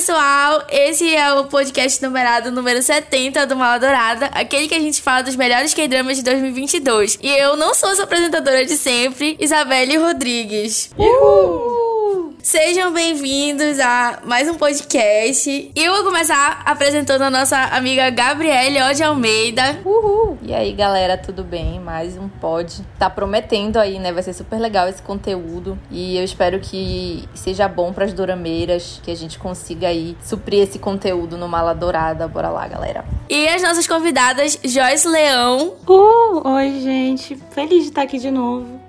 pessoal, esse é o podcast numerado número 70 do Mala Dourada, aquele que a gente fala dos melhores K-dramas de 2022. E eu não sou sua apresentadora de sempre, Isabelle Rodrigues. Uhul! Sejam bem-vindos a mais um podcast. Eu vou começar apresentando a nossa amiga Gabriele Ode Almeida. Uhul! E aí, galera, tudo bem? Mais um pod. Tá prometendo aí, né? Vai ser super legal esse conteúdo. E eu espero que seja bom pras dorameiras, que a gente consiga aí suprir esse conteúdo no Mala Dourada. Bora lá, galera. E as nossas convidadas, Joyce Leão. Uh, oi, gente. Feliz de estar aqui de novo.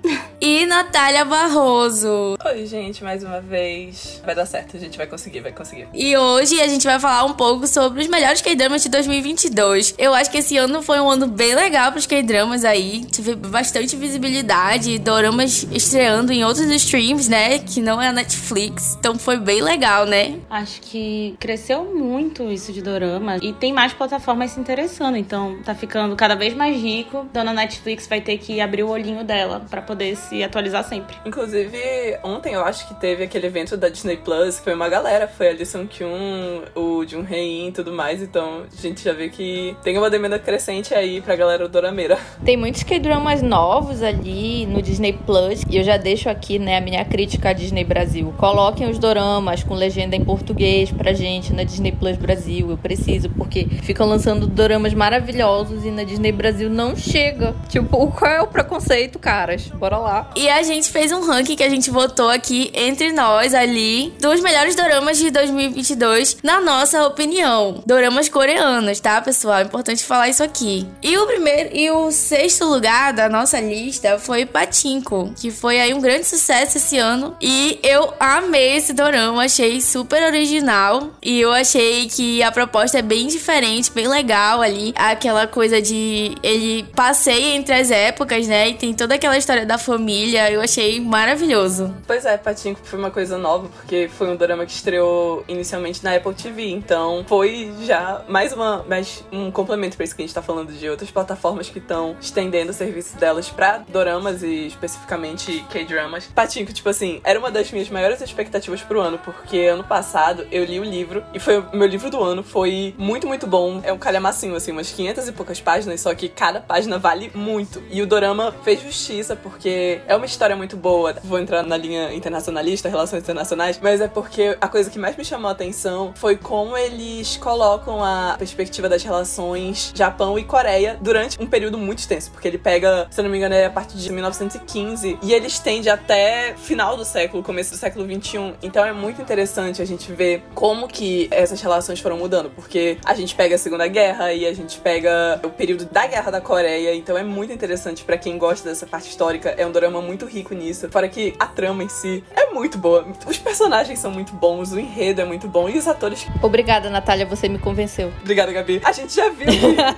E Natália Barroso. Oi, gente, mais uma vez. Vai dar certo, a gente vai conseguir, vai conseguir. E hoje a gente vai falar um pouco sobre os melhores K-dramas de 2022. Eu acho que esse ano foi um ano bem legal pros K-dramas aí. Tive bastante visibilidade, doramas estreando em outros streams, né? Que não é a Netflix. Então foi bem legal, né? Acho que cresceu muito isso de dorama. E tem mais plataformas se interessando. Então tá ficando cada vez mais rico. Dona Netflix vai ter que abrir o olhinho dela para poder se se atualizar sempre. Inclusive, ontem eu acho que teve aquele evento da Disney Plus, que foi uma galera, foi a Lee Sung Kyun, o Jun Hei e tudo mais, então a gente já vê que tem uma demanda crescente aí pra galera dorameira. Tem muitos K-dramas novos ali no Disney Plus, e eu já deixo aqui, né, a minha crítica à Disney Brasil. Coloquem os doramas com legenda em português pra gente na Disney Plus Brasil, eu preciso, porque ficam lançando doramas maravilhosos e na Disney Brasil não chega. Tipo, qual é o preconceito, caras? Bora lá. E a gente fez um ranking que a gente votou aqui entre nós ali dos melhores doramas de 2022, na nossa opinião. Doramas coreanos, tá, pessoal? É importante falar isso aqui. E o primeiro e o sexto lugar da nossa lista foi Patinko, que foi aí um grande sucesso esse ano. E eu amei esse dorama, achei super original. E eu achei que a proposta é bem diferente, bem legal ali. Aquela coisa de ele passeia entre as épocas, né? E tem toda aquela história da família eu achei maravilhoso. Pois é, Patinco foi uma coisa nova, porque foi um drama que estreou inicialmente na Apple TV, então foi já mais uma mais um complemento para isso que a gente tá falando de outras plataformas que estão estendendo o serviço delas para doramas e especificamente K-dramas. Patinco, tipo assim, era uma das minhas maiores expectativas pro ano, porque ano passado eu li o livro e foi o meu livro do ano, foi muito, muito bom. É um calhamacinho, assim, umas 500 e poucas páginas, só que cada página vale muito. E o dorama fez justiça, porque é uma história muito boa. Vou entrar na linha internacionalista, relações internacionais, mas é porque a coisa que mais me chamou a atenção foi como eles colocam a perspectiva das relações Japão e Coreia durante um período muito extenso, porque ele pega, se eu não me engano, é a partir de 1915 e ele estende até final do século, começo do século 21. Então é muito interessante a gente ver como que essas relações foram mudando, porque a gente pega a Segunda Guerra e a gente pega o período da Guerra da Coreia, então é muito interessante para quem gosta dessa parte histórica. É um drama muito rico nisso. Fora que a trama em si é muito boa. Os personagens são muito bons, o enredo é muito bom e os atores. Obrigada, Natália, você me convenceu. Obrigada, Gabi. A gente já viu.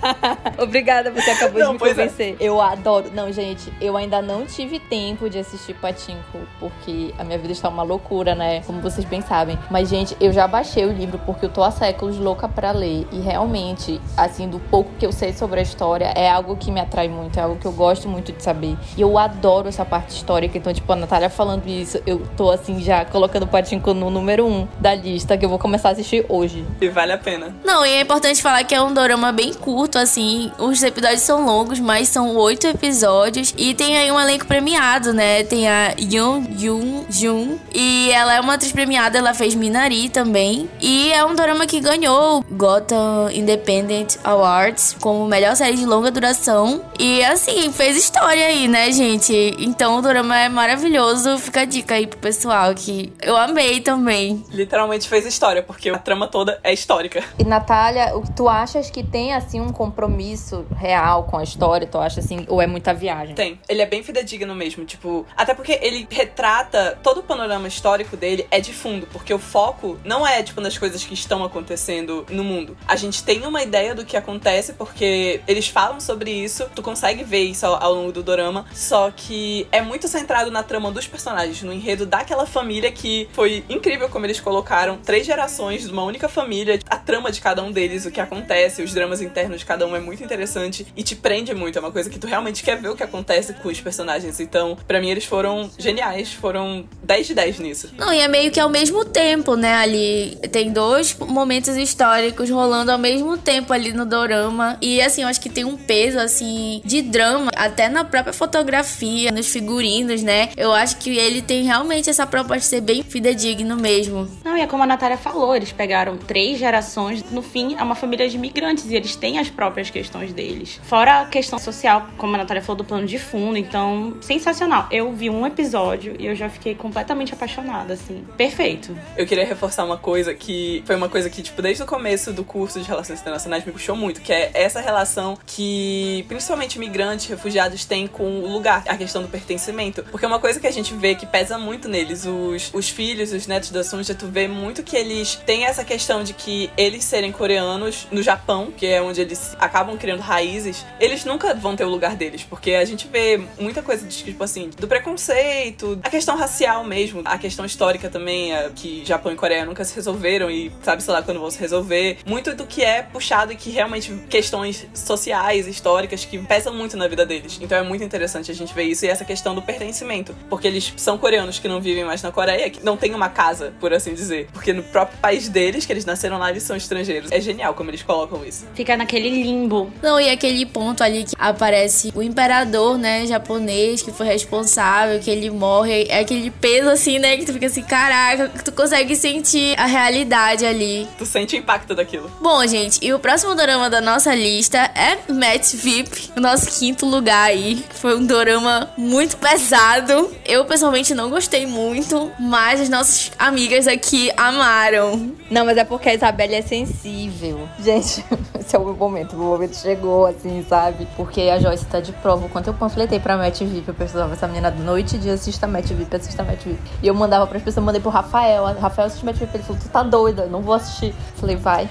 Obrigada, você acabou não, de me convencer. É. Eu adoro. Não, gente, eu ainda não tive tempo de assistir Patinco, porque a minha vida está uma loucura, né? Como vocês bem sabem. Mas, gente, eu já baixei o livro porque eu tô há séculos louca para ler. E realmente, assim, do pouco que eu sei sobre a história, é algo que me atrai muito, é algo que eu gosto muito de saber. E eu adoro essa parte histórica. Então, tipo, a Natália falando isso, eu tô assim já colocando o Patinco no número um da lista, que eu vou começar a assistir hoje. E vale a pena. Não, e é importante falar que é um dorama bem curto, assim. Os episódios são longos, mas são oito episódios. E tem aí um elenco premiado, né? Tem a Yoon Yoon Jun. E ela é uma atriz premiada, ela fez Minari também. E é um dorama que ganhou Gotham Independent Awards como melhor série de longa duração. E assim, fez história aí, né, gente? Então o dorama é maravilhoso. Fica a dica aí pro pessoal que eu amei também. Literalmente fez história, porque a trama toda é histórica. E Natália, tu achas que tem assim um compromisso real com a história? Tu acha assim, ou é muita viagem? Tem. Ele é bem fidedigno mesmo, tipo, até porque ele retrata todo o panorama histórico dele é de fundo, porque o foco não é tipo nas coisas que estão acontecendo no mundo. A gente tem uma ideia do que acontece porque eles falam sobre isso, tu consegue ver isso ao, ao longo do dorama, só que é muito centrado na trama dos personagens, no enredo da aquela família que foi incrível como eles colocaram três gerações de uma única família, a trama de cada um deles, o que acontece, os dramas internos de cada um é muito interessante e te prende muito. É uma coisa que tu realmente quer ver o que acontece com os personagens. Então, para mim, eles foram geniais, foram 10 de 10 nisso. Não, e é meio que ao mesmo tempo, né? Ali tem dois momentos históricos rolando ao mesmo tempo ali no dorama. E assim, eu acho que tem um peso, assim, de drama, até na própria fotografia, nos figurinos, né? Eu acho que ele tem realmente essa proposta de ser bem fidedigno mesmo. Não, e é como a Natália falou, eles pegaram três gerações, no fim, é uma família de imigrantes e eles têm as próprias questões deles. Fora a questão social, como a Natália falou, do plano de fundo, então, sensacional. Eu vi um episódio e eu já fiquei completamente apaixonada, assim. Perfeito. Eu queria reforçar uma coisa que foi uma coisa que, tipo, desde o começo do curso de Relações Internacionais me puxou muito, que é essa relação que principalmente imigrantes, refugiados têm com o lugar, a questão do pertencimento. Porque é uma coisa que a gente vê que pesa muito neles, os, os filhos, os netos da Sunja, tu vê muito que eles têm essa questão de que eles serem coreanos no Japão, que é onde eles acabam criando raízes, eles nunca vão ter o lugar deles, porque a gente vê muita coisa de, tipo assim, do preconceito, a questão racial mesmo, a questão histórica também, que Japão e Coreia nunca se resolveram e sabe, sei lá, quando vão se resolver. Muito do que é puxado e que realmente questões sociais, históricas, que pesam muito na vida deles. Então é muito interessante a gente ver isso e essa questão do pertencimento, porque eles são coreanos que não vivem mais na Coreia, que não tem uma casa, por assim dizer, porque no próprio país deles, que eles nasceram lá, eles são estrangeiros. É genial como eles colocam isso. Fica naquele limbo. Não, e aquele ponto ali que aparece o imperador, né, japonês, que foi responsável, que ele morre, é aquele peso assim, né, que tu fica assim, caraca, tu consegue sentir a realidade ali. Tu sente o impacto daquilo. Bom, gente, e o próximo dorama da nossa lista é Match VIP, o nosso quinto lugar aí. Foi um dorama muito pesado. Eu pessoalmente não gostei muito, mas as nossas amigas aqui amaram. Não, mas é porque a Isabelle é sensível. Gente, esse é o meu momento. O meu momento chegou, assim, sabe? Porque a Joyce tá de prova. Quando eu panfletei pra Match VIP, eu precisava essa menina noite e dia assista Match VIP, assista Match VIP. E eu mandava pras pessoas, mandei pro Rafael. Rafael assiste Match VIP. Ele falou, tu tá doida, não vou assistir. Falei, vai.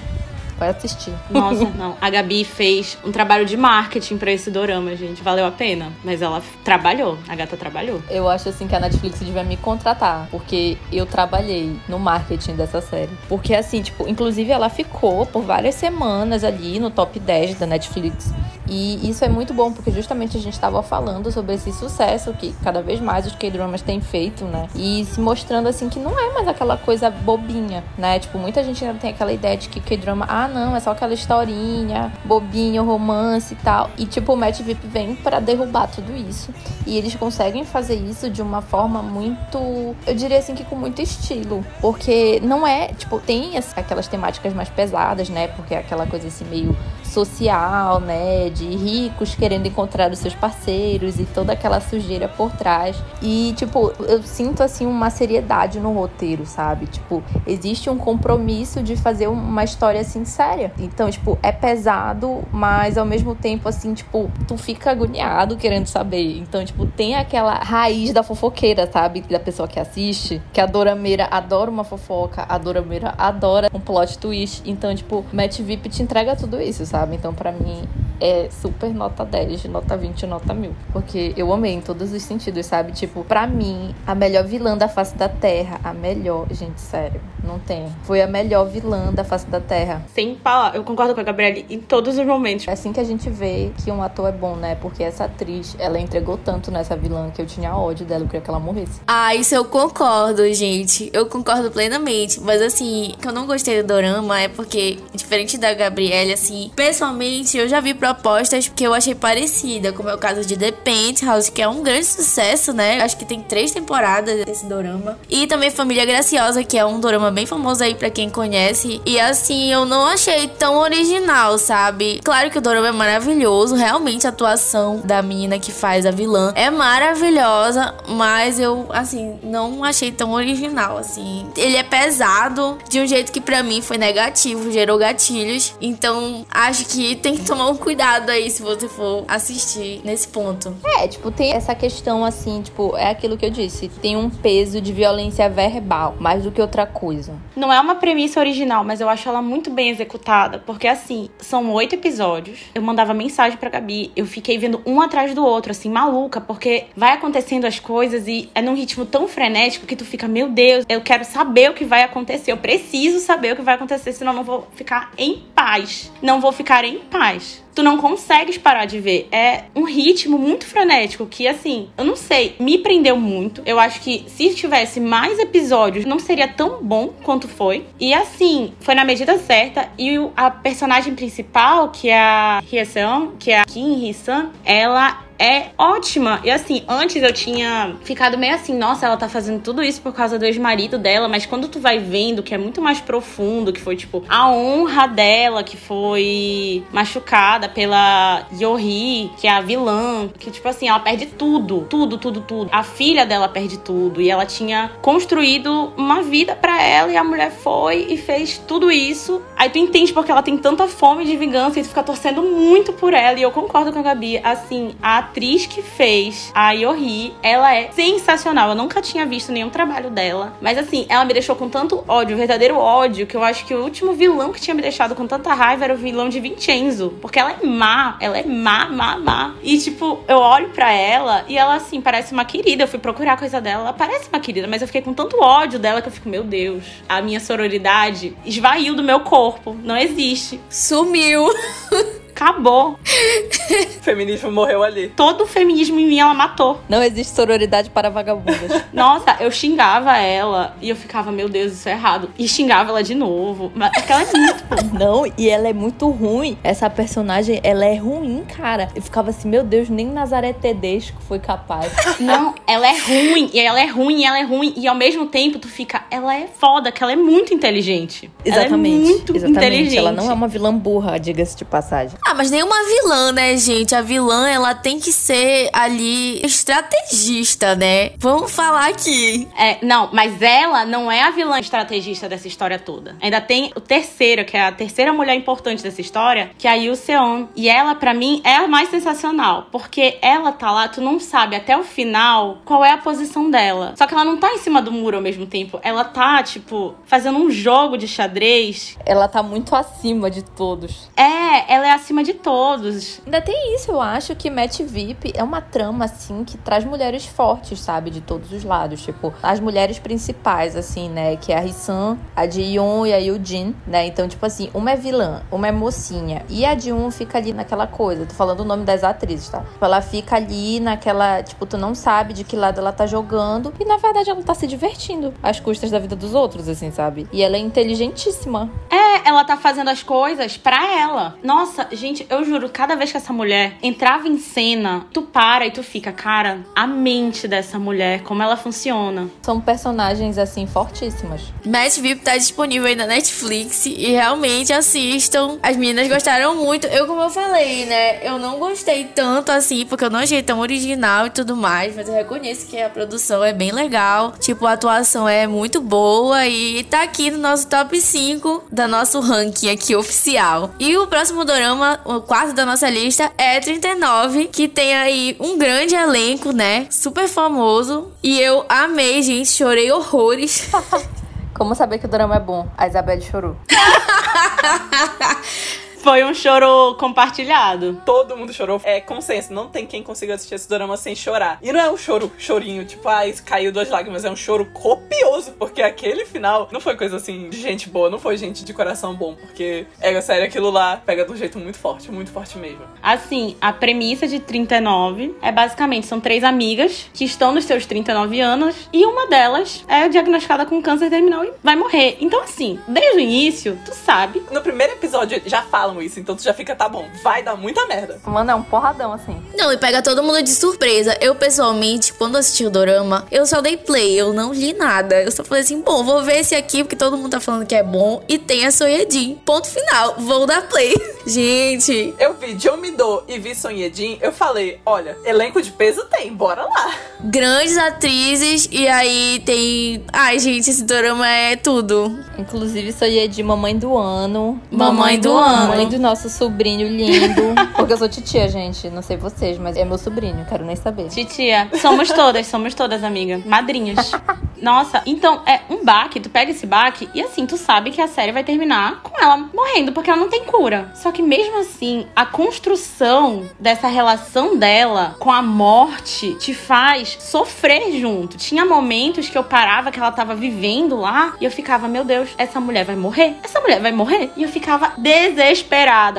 Vai assistir. Nossa, não. A Gabi fez um trabalho de marketing pra esse dorama, gente. Valeu a pena. Mas ela trabalhou. A gata trabalhou. Eu acho assim que a Netflix devia me contratar. Porque eu trabalhei no marketing dessa série. Porque assim, tipo, inclusive ela ficou por várias semanas ali no top 10 da Netflix. E isso é muito bom, porque justamente a gente estava falando sobre esse sucesso que cada vez mais os K-dramas têm feito, né? E se mostrando assim que não é mais aquela coisa bobinha, né? Tipo, muita gente ainda tem aquela ideia de que K-drama, ah, não, é só aquela historinha, bobinho, romance e tal. E tipo, o Match VIP vem para derrubar tudo isso. E eles conseguem fazer isso de uma forma muito, eu diria assim que com muito estilo, porque não é, tipo, tem aquelas temáticas mais pesadas, né? Porque é aquela coisa assim meio social, né? De ricos querendo encontrar os seus parceiros e toda aquela sujeira por trás. E, tipo, eu sinto, assim, uma seriedade no roteiro, sabe? Tipo, existe um compromisso de fazer uma história, assim, séria. Então, tipo, é pesado, mas ao mesmo tempo, assim, tipo, tu fica agoniado querendo saber. Então, tipo, tem aquela raiz da fofoqueira, sabe? Da pessoa que assiste, que a Dorameira adora uma fofoca, a Dorameira adora um plot twist. Então, tipo, Matt VIP te entrega tudo isso, sabe? Sabe? Então, para mim, é super nota 10, nota 20, nota 1000. Porque eu amei em todos os sentidos, sabe? Tipo, pra mim, a melhor vilã da face da Terra, a melhor, gente, sério, não tem. Foi a melhor vilã da face da Terra. Sem palavras, eu concordo com a Gabriele em todos os momentos. É assim que a gente vê que um ator é bom, né? Porque essa atriz, ela entregou tanto nessa vilã que eu tinha ódio dela, eu queria que ela morresse. Ah, isso eu concordo, gente. Eu concordo plenamente. Mas assim, que eu não gostei do Dorama é porque, diferente da Gabriele, assim, pessoalmente, eu já vi propostas que eu achei parecida, como é o caso de The Penthouse, que é um grande sucesso, né? Acho que tem três temporadas desse dorama. E também Família Graciosa, que é um dorama bem famoso aí para quem conhece. E assim, eu não achei tão original, sabe? Claro que o dorama é maravilhoso, realmente a atuação da menina que faz a vilã é maravilhosa, mas eu, assim, não achei tão original, assim. Ele é pesado de um jeito que para mim foi negativo, gerou gatilhos. Então, acho que tem que tomar um cuidado cuidado aí se você for assistir nesse ponto. É, tipo, tem essa questão assim, tipo, é aquilo que eu disse, tem um peso de violência verbal, mais do que outra coisa. Não é uma premissa original, mas eu acho ela muito bem executada, porque assim, são oito episódios. Eu mandava mensagem pra Gabi, eu fiquei vendo um atrás do outro, assim, maluca, porque vai acontecendo as coisas e é num ritmo tão frenético que tu fica, meu Deus, eu quero saber o que vai acontecer, eu preciso saber o que vai acontecer, senão eu não vou ficar em paz. Não vou ficar em paz tu não consegues parar de ver. É um ritmo muito frenético que, assim, eu não sei, me prendeu muito. Eu acho que se tivesse mais episódios, não seria tão bom quanto foi. E, assim, foi na medida certa. E a personagem principal, que é a Hye-seon, que é a Kim Hee-san, ela é ótima. E assim, antes eu tinha ficado meio assim, nossa, ela tá fazendo tudo isso por causa do ex-marido dela, mas quando tu vai vendo que é muito mais profundo, que foi tipo a honra dela que foi machucada pela Yohi, que é a vilã, que tipo assim, ela perde tudo, tudo, tudo, tudo. A filha dela perde tudo e ela tinha construído uma vida para ela e a mulher foi e fez tudo isso. Aí tu entende porque ela tem tanta fome de vingança e tu fica torcendo muito por ela e eu concordo com a Gabi, assim, a atriz que fez a Yohi, ela é sensacional. Eu nunca tinha visto nenhum trabalho dela. Mas assim, ela me deixou com tanto ódio, verdadeiro ódio, que eu acho que o último vilão que tinha me deixado com tanta raiva era o vilão de Vincenzo. Porque ela é má, ela é má, má, má. E tipo, eu olho para ela e ela assim, parece uma querida. Eu fui procurar a coisa dela, ela parece uma querida, mas eu fiquei com tanto ódio dela que eu fico, meu Deus, a minha sororidade esvaiu do meu corpo. Não existe. Sumiu. Acabou. o feminismo morreu ali. Todo o feminismo em mim ela matou. Não existe sororidade para vagabundas. Nossa, eu xingava ela e eu ficava, meu Deus, isso é errado. E xingava ela de novo. Mas ela é muito. Não, e ela é muito ruim. Essa personagem, ela é ruim, cara. Eu ficava assim, meu Deus, nem Nazaré Tedesco foi capaz. Não, ela é ruim. E ela é ruim, e ela é ruim. E ao mesmo tempo, tu fica, ela é foda, que ela é muito inteligente. Exatamente. Ela é muito exatamente. inteligente. Ela não é uma vilã burra, diga-se de passagem. Ah, mas nem uma vilã, né, gente? A vilã, ela tem que ser ali estrategista, né? Vamos falar aqui. É, não, mas ela não é a vilã estrategista dessa história toda. Ainda tem o terceiro, que é a terceira mulher importante dessa história, que é a Yu Seon. E ela, para mim, é a mais sensacional. Porque ela tá lá, tu não sabe até o final qual é a posição dela. Só que ela não tá em cima do muro ao mesmo tempo. Ela tá, tipo, fazendo um jogo de xadrez. Ela tá muito acima de todos. É, ela é acima de todos. Ainda tem isso, eu acho que Match VIP é uma trama, assim, que traz mulheres fortes, sabe? De todos os lados. Tipo, as mulheres principais, assim, né? Que é a Hisan, a Ji-Yeon e a Yoo-Jin, né? Então, tipo assim, uma é vilã, uma é mocinha. E a Ji-Yeon fica ali naquela coisa. Tô falando o nome das atrizes, tá? Ela fica ali naquela... Tipo, tu não sabe de que lado ela tá jogando. E, na verdade, ela tá se divertindo às custas da vida dos outros, assim, sabe? E ela é inteligentíssima. É, ela tá fazendo as coisas pra ela. Nossa, gente, eu juro, cada vez que essa mulher entrava em cena, tu para e tu fica, cara, a mente dessa mulher, como ela funciona. São personagens, assim, fortíssimas. Match VIP tá disponível aí na Netflix e realmente assistam. As meninas gostaram muito. Eu, como eu falei, né? Eu não gostei tanto assim, porque eu não achei tão original e tudo mais, mas eu reconheço que a produção é bem legal. Tipo, a atuação é muito boa e tá aqui no nosso top 5 da nosso ranking aqui oficial. E o próximo dorama, o quarto da nossa lista, é 39, que tem aí um grande elenco, né? Super famoso. E eu amei, gente. Chorei horrores. Como saber que o drama é bom? A Isabelle chorou. Foi um choro compartilhado. Todo mundo chorou. É consenso. Não tem quem consiga assistir esse drama sem chorar. E não é um choro, chorinho, tipo, ah, caiu duas lágrimas. É um choro copioso. Porque aquele final não foi coisa assim de gente boa. Não foi gente de coração bom. Porque, é sério, aquilo lá pega de um jeito muito forte. Muito forte mesmo. Assim, a premissa de 39 é basicamente: são três amigas que estão nos seus 39 anos. E uma delas é diagnosticada com câncer terminal e vai morrer. Então, assim, desde o início, tu sabe. No primeiro episódio já falam isso, então tu já fica, tá bom, vai dar muita merda. Mano, é um porradão, assim. Não, e pega todo mundo de surpresa. Eu, pessoalmente, quando assisti o Dorama, eu só dei play, eu não li nada. Eu só falei assim, bom, vou ver esse aqui, porque todo mundo tá falando que é bom. E tem a Soyedin. Ponto final, vou dar play. Gente. Eu vi John Mido e vi Sonhedin, eu falei, olha, elenco de peso tem, bora lá. Grandes atrizes, e aí tem... Ai, gente, esse Dorama é tudo. Inclusive, Soyedi, mamãe do ano. Mamãe do ano. Do nosso sobrinho lindo. Porque eu sou titia, gente. Não sei vocês, mas é meu sobrinho, quero nem saber. Titia, somos todas, somos todas, amiga. Madrinhas. Nossa, então é um baque, tu pega esse baque e assim, tu sabe que a série vai terminar com ela morrendo, porque ela não tem cura. Só que mesmo assim, a construção dessa relação dela com a morte te faz sofrer junto. Tinha momentos que eu parava que ela tava vivendo lá e eu ficava, meu Deus, essa mulher vai morrer? Essa mulher vai morrer? E eu ficava desesperada,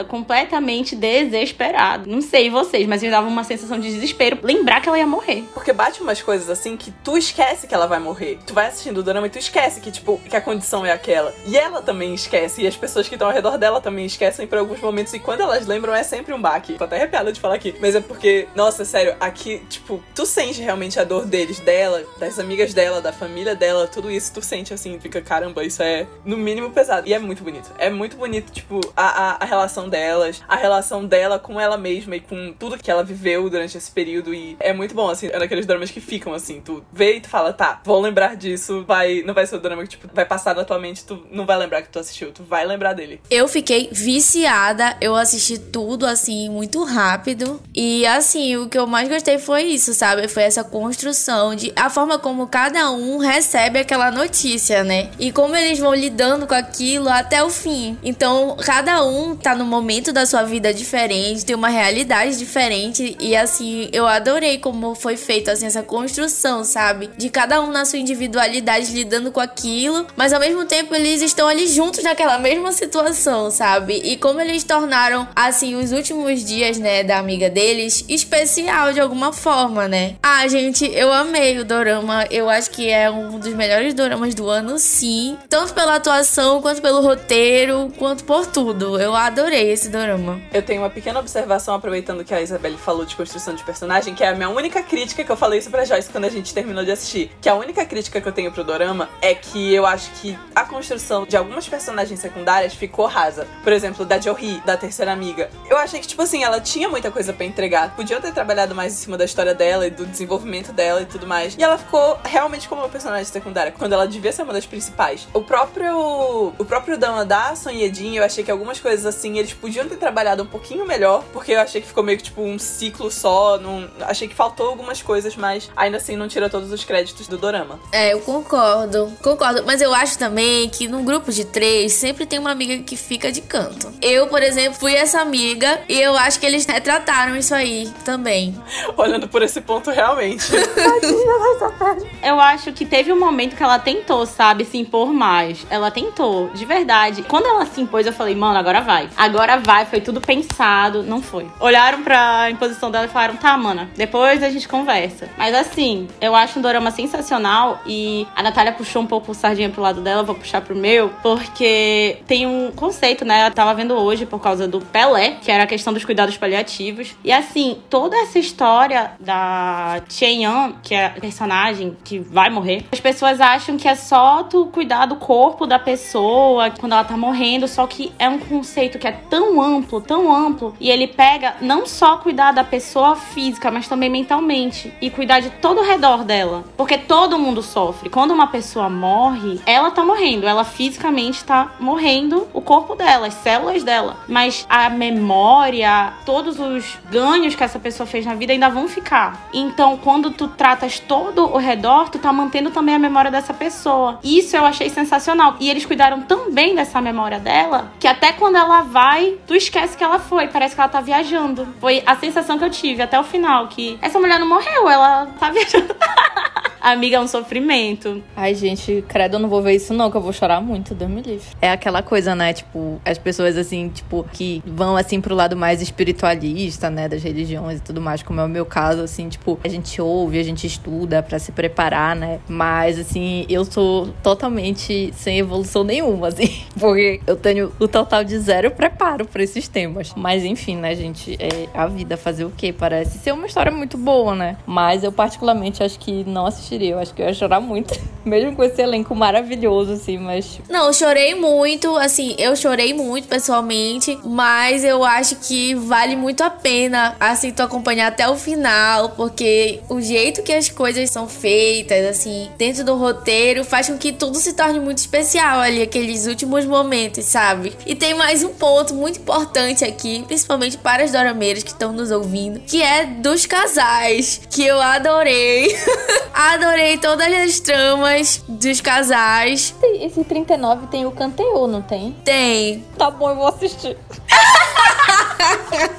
completamente desesperada. Não sei vocês, mas me dava uma sensação de desespero lembrar que ela ia morrer. Porque bate umas coisas assim que tu esquece que ela vai morrer. Tu vai assistindo o drama e tu esquece que, tipo, que a condição é aquela. E ela também esquece. E as pessoas que estão ao redor dela também esquecem por alguns momentos. E quando elas lembram, é sempre um baque. Tô até arrepiada de falar aqui. Mas é porque, nossa, sério, aqui, tipo, tu sente realmente a dor deles, dela, das amigas dela, da família dela, tudo isso tu sente assim, fica, caramba, isso é no mínimo pesado. E é muito bonito. É muito bonito, tipo, a, a, a relação delas, a relação dela com ela mesma e com tudo que ela viveu durante esse período. E é muito bom, assim, é daqueles dramas que ficam assim, tu vê e tu fala, tá, vou lembrar disso, vai. Não vai ser o drama que, tipo, vai passar na tua mente, tu não vai lembrar que tu assistiu, tu vai lembrar dele. Eu fiquei viciada, eu assisti tudo assim, muito rápido. E assim, o que eu mais gostei foi isso, sabe? Foi essa construção de a forma como cada um recebe aquela notícia, né? E como eles vão lidando com aquilo até o fim. Então, cada um tá num momento da sua vida diferente, tem uma realidade diferente. E assim, eu adorei como foi feito assim, essa construção, sabe? De cada um na sua individualidade lidando com aquilo, mas ao mesmo tempo eles estão ali juntos naquela mesma situação, sabe? E como eles tornaram assim os últimos dias, né, da amiga deles especial de alguma forma, né? Ah, gente, eu amei o dorama. Eu acho que é um dos melhores doramas do ano, sim. Tanto pela atuação, quanto pelo roteiro, quanto por tudo. Eu adorei esse dorama. Eu tenho uma pequena observação, aproveitando que a Isabelle falou de construção de personagem, que é a minha única crítica que eu falei isso pra Joyce quando a gente terminou de assistir. Que a única crítica que eu tenho pro dorama é que eu acho que a construção de algumas personagens secundárias ficou rasa. Por exemplo, da Johi, da terceira amiga. Eu achei que, tipo assim, ela tinha muita coisa para entregar. Podiam ter trabalhado mais em cima da história dela e do desenvolvimento dela e tudo mais. E ela ficou realmente como uma personagem secundária, quando ela devia ser uma das principais. O próprio. O próprio Dama da Son eu achei que algumas coisas assim, eles podiam ter trabalhado um pouquinho melhor, porque eu achei que ficou meio que tipo um ciclo só. Não, achei que faltou algumas coisas, mas ainda assim não tira todos os créditos do Dorama. É, eu concordo. Concordo. Mas eu acho também que num grupo de três sempre tem uma amiga que fica de canto. Eu, por exemplo, fui essa amiga e eu acho que eles retrataram isso aí também. Olhando por esse ponto, realmente. eu acho que teve um momento que ela tentou, sabe, se impor mais. Ela tentou, de verdade. Quando ela se impôs, eu falei, mano, agora vai. Agora vai, foi tudo pensado. Não foi. Olharam pra imposição dela e falaram, tá, mana, depois a gente conversa. Mas assim, eu acho um dorama sensacional e a Natália puxou um pouco o sardinha pro lado dela, vou puxar pro meu, porque tem um conceito, né? Eu tava vendo hoje por causa do Pelé, que era a questão dos cuidados paliativos. E assim, toda essa história da Chen Yan, que é a personagem que vai morrer, as pessoas acham que é só tu cuidar do corpo da pessoa quando ela tá morrendo, só que é um conceito que é tão amplo, tão amplo, e ele pega não só cuidar da pessoa física, mas também mentalmente e cuidar de todo o redor dela, porque todo mundo sofre. Quando uma pessoa morre, ela tá morrendo, ela fisicamente tá morrendo o corpo dela, as células dela, mas a memória, todos os ganhos que essa pessoa fez na vida ainda vão ficar. Então, quando tu tratas todo o redor, tu tá mantendo também a memória dessa pessoa. Isso eu achei sensacional. E eles cuidaram tão bem dessa memória dela que até quando ela vai, tu esquece que ela foi. Parece que ela tá viajando. Foi a sensação que eu tive até o final, que essa mulher não morreu, ela tá viajando. Amiga, é um sofrimento. Ai, gente, credo, eu não vou ver isso não, que eu vou chorar muito, Deus me livre. É aquela coisa, né, tipo, as pessoas, assim, tipo, que vão, assim, pro lado mais espiritualista, né, das religiões e tudo mais, como é o meu caso, assim, tipo, a gente ouve, a gente estuda para se preparar, né, mas, assim, eu sou totalmente sem evolução nenhuma, assim, porque eu tenho o total de zero preparo para esses temas. Mas, enfim, né, gente, é a vida fazer o quê? Parece ser uma história muito boa, né, mas eu particularmente acho que não assisti assistiria. Eu acho que eu ia chorar muito. Mesmo com esse elenco maravilhoso, assim, mas. Não, eu chorei muito, assim, eu chorei muito pessoalmente, mas eu acho que vale muito a pena, assim, tu acompanhar até o final, porque o jeito que as coisas são feitas, assim, dentro do roteiro, faz com que tudo se torne muito especial ali, aqueles últimos momentos, sabe? E tem mais um ponto muito importante aqui, principalmente para as dorameiras que estão nos ouvindo, que é dos casais, que eu adorei. adorei todas as tramas dos casais. Esse 39 tem o Canteu, não tem? Tem. Tá bom, eu vou assistir.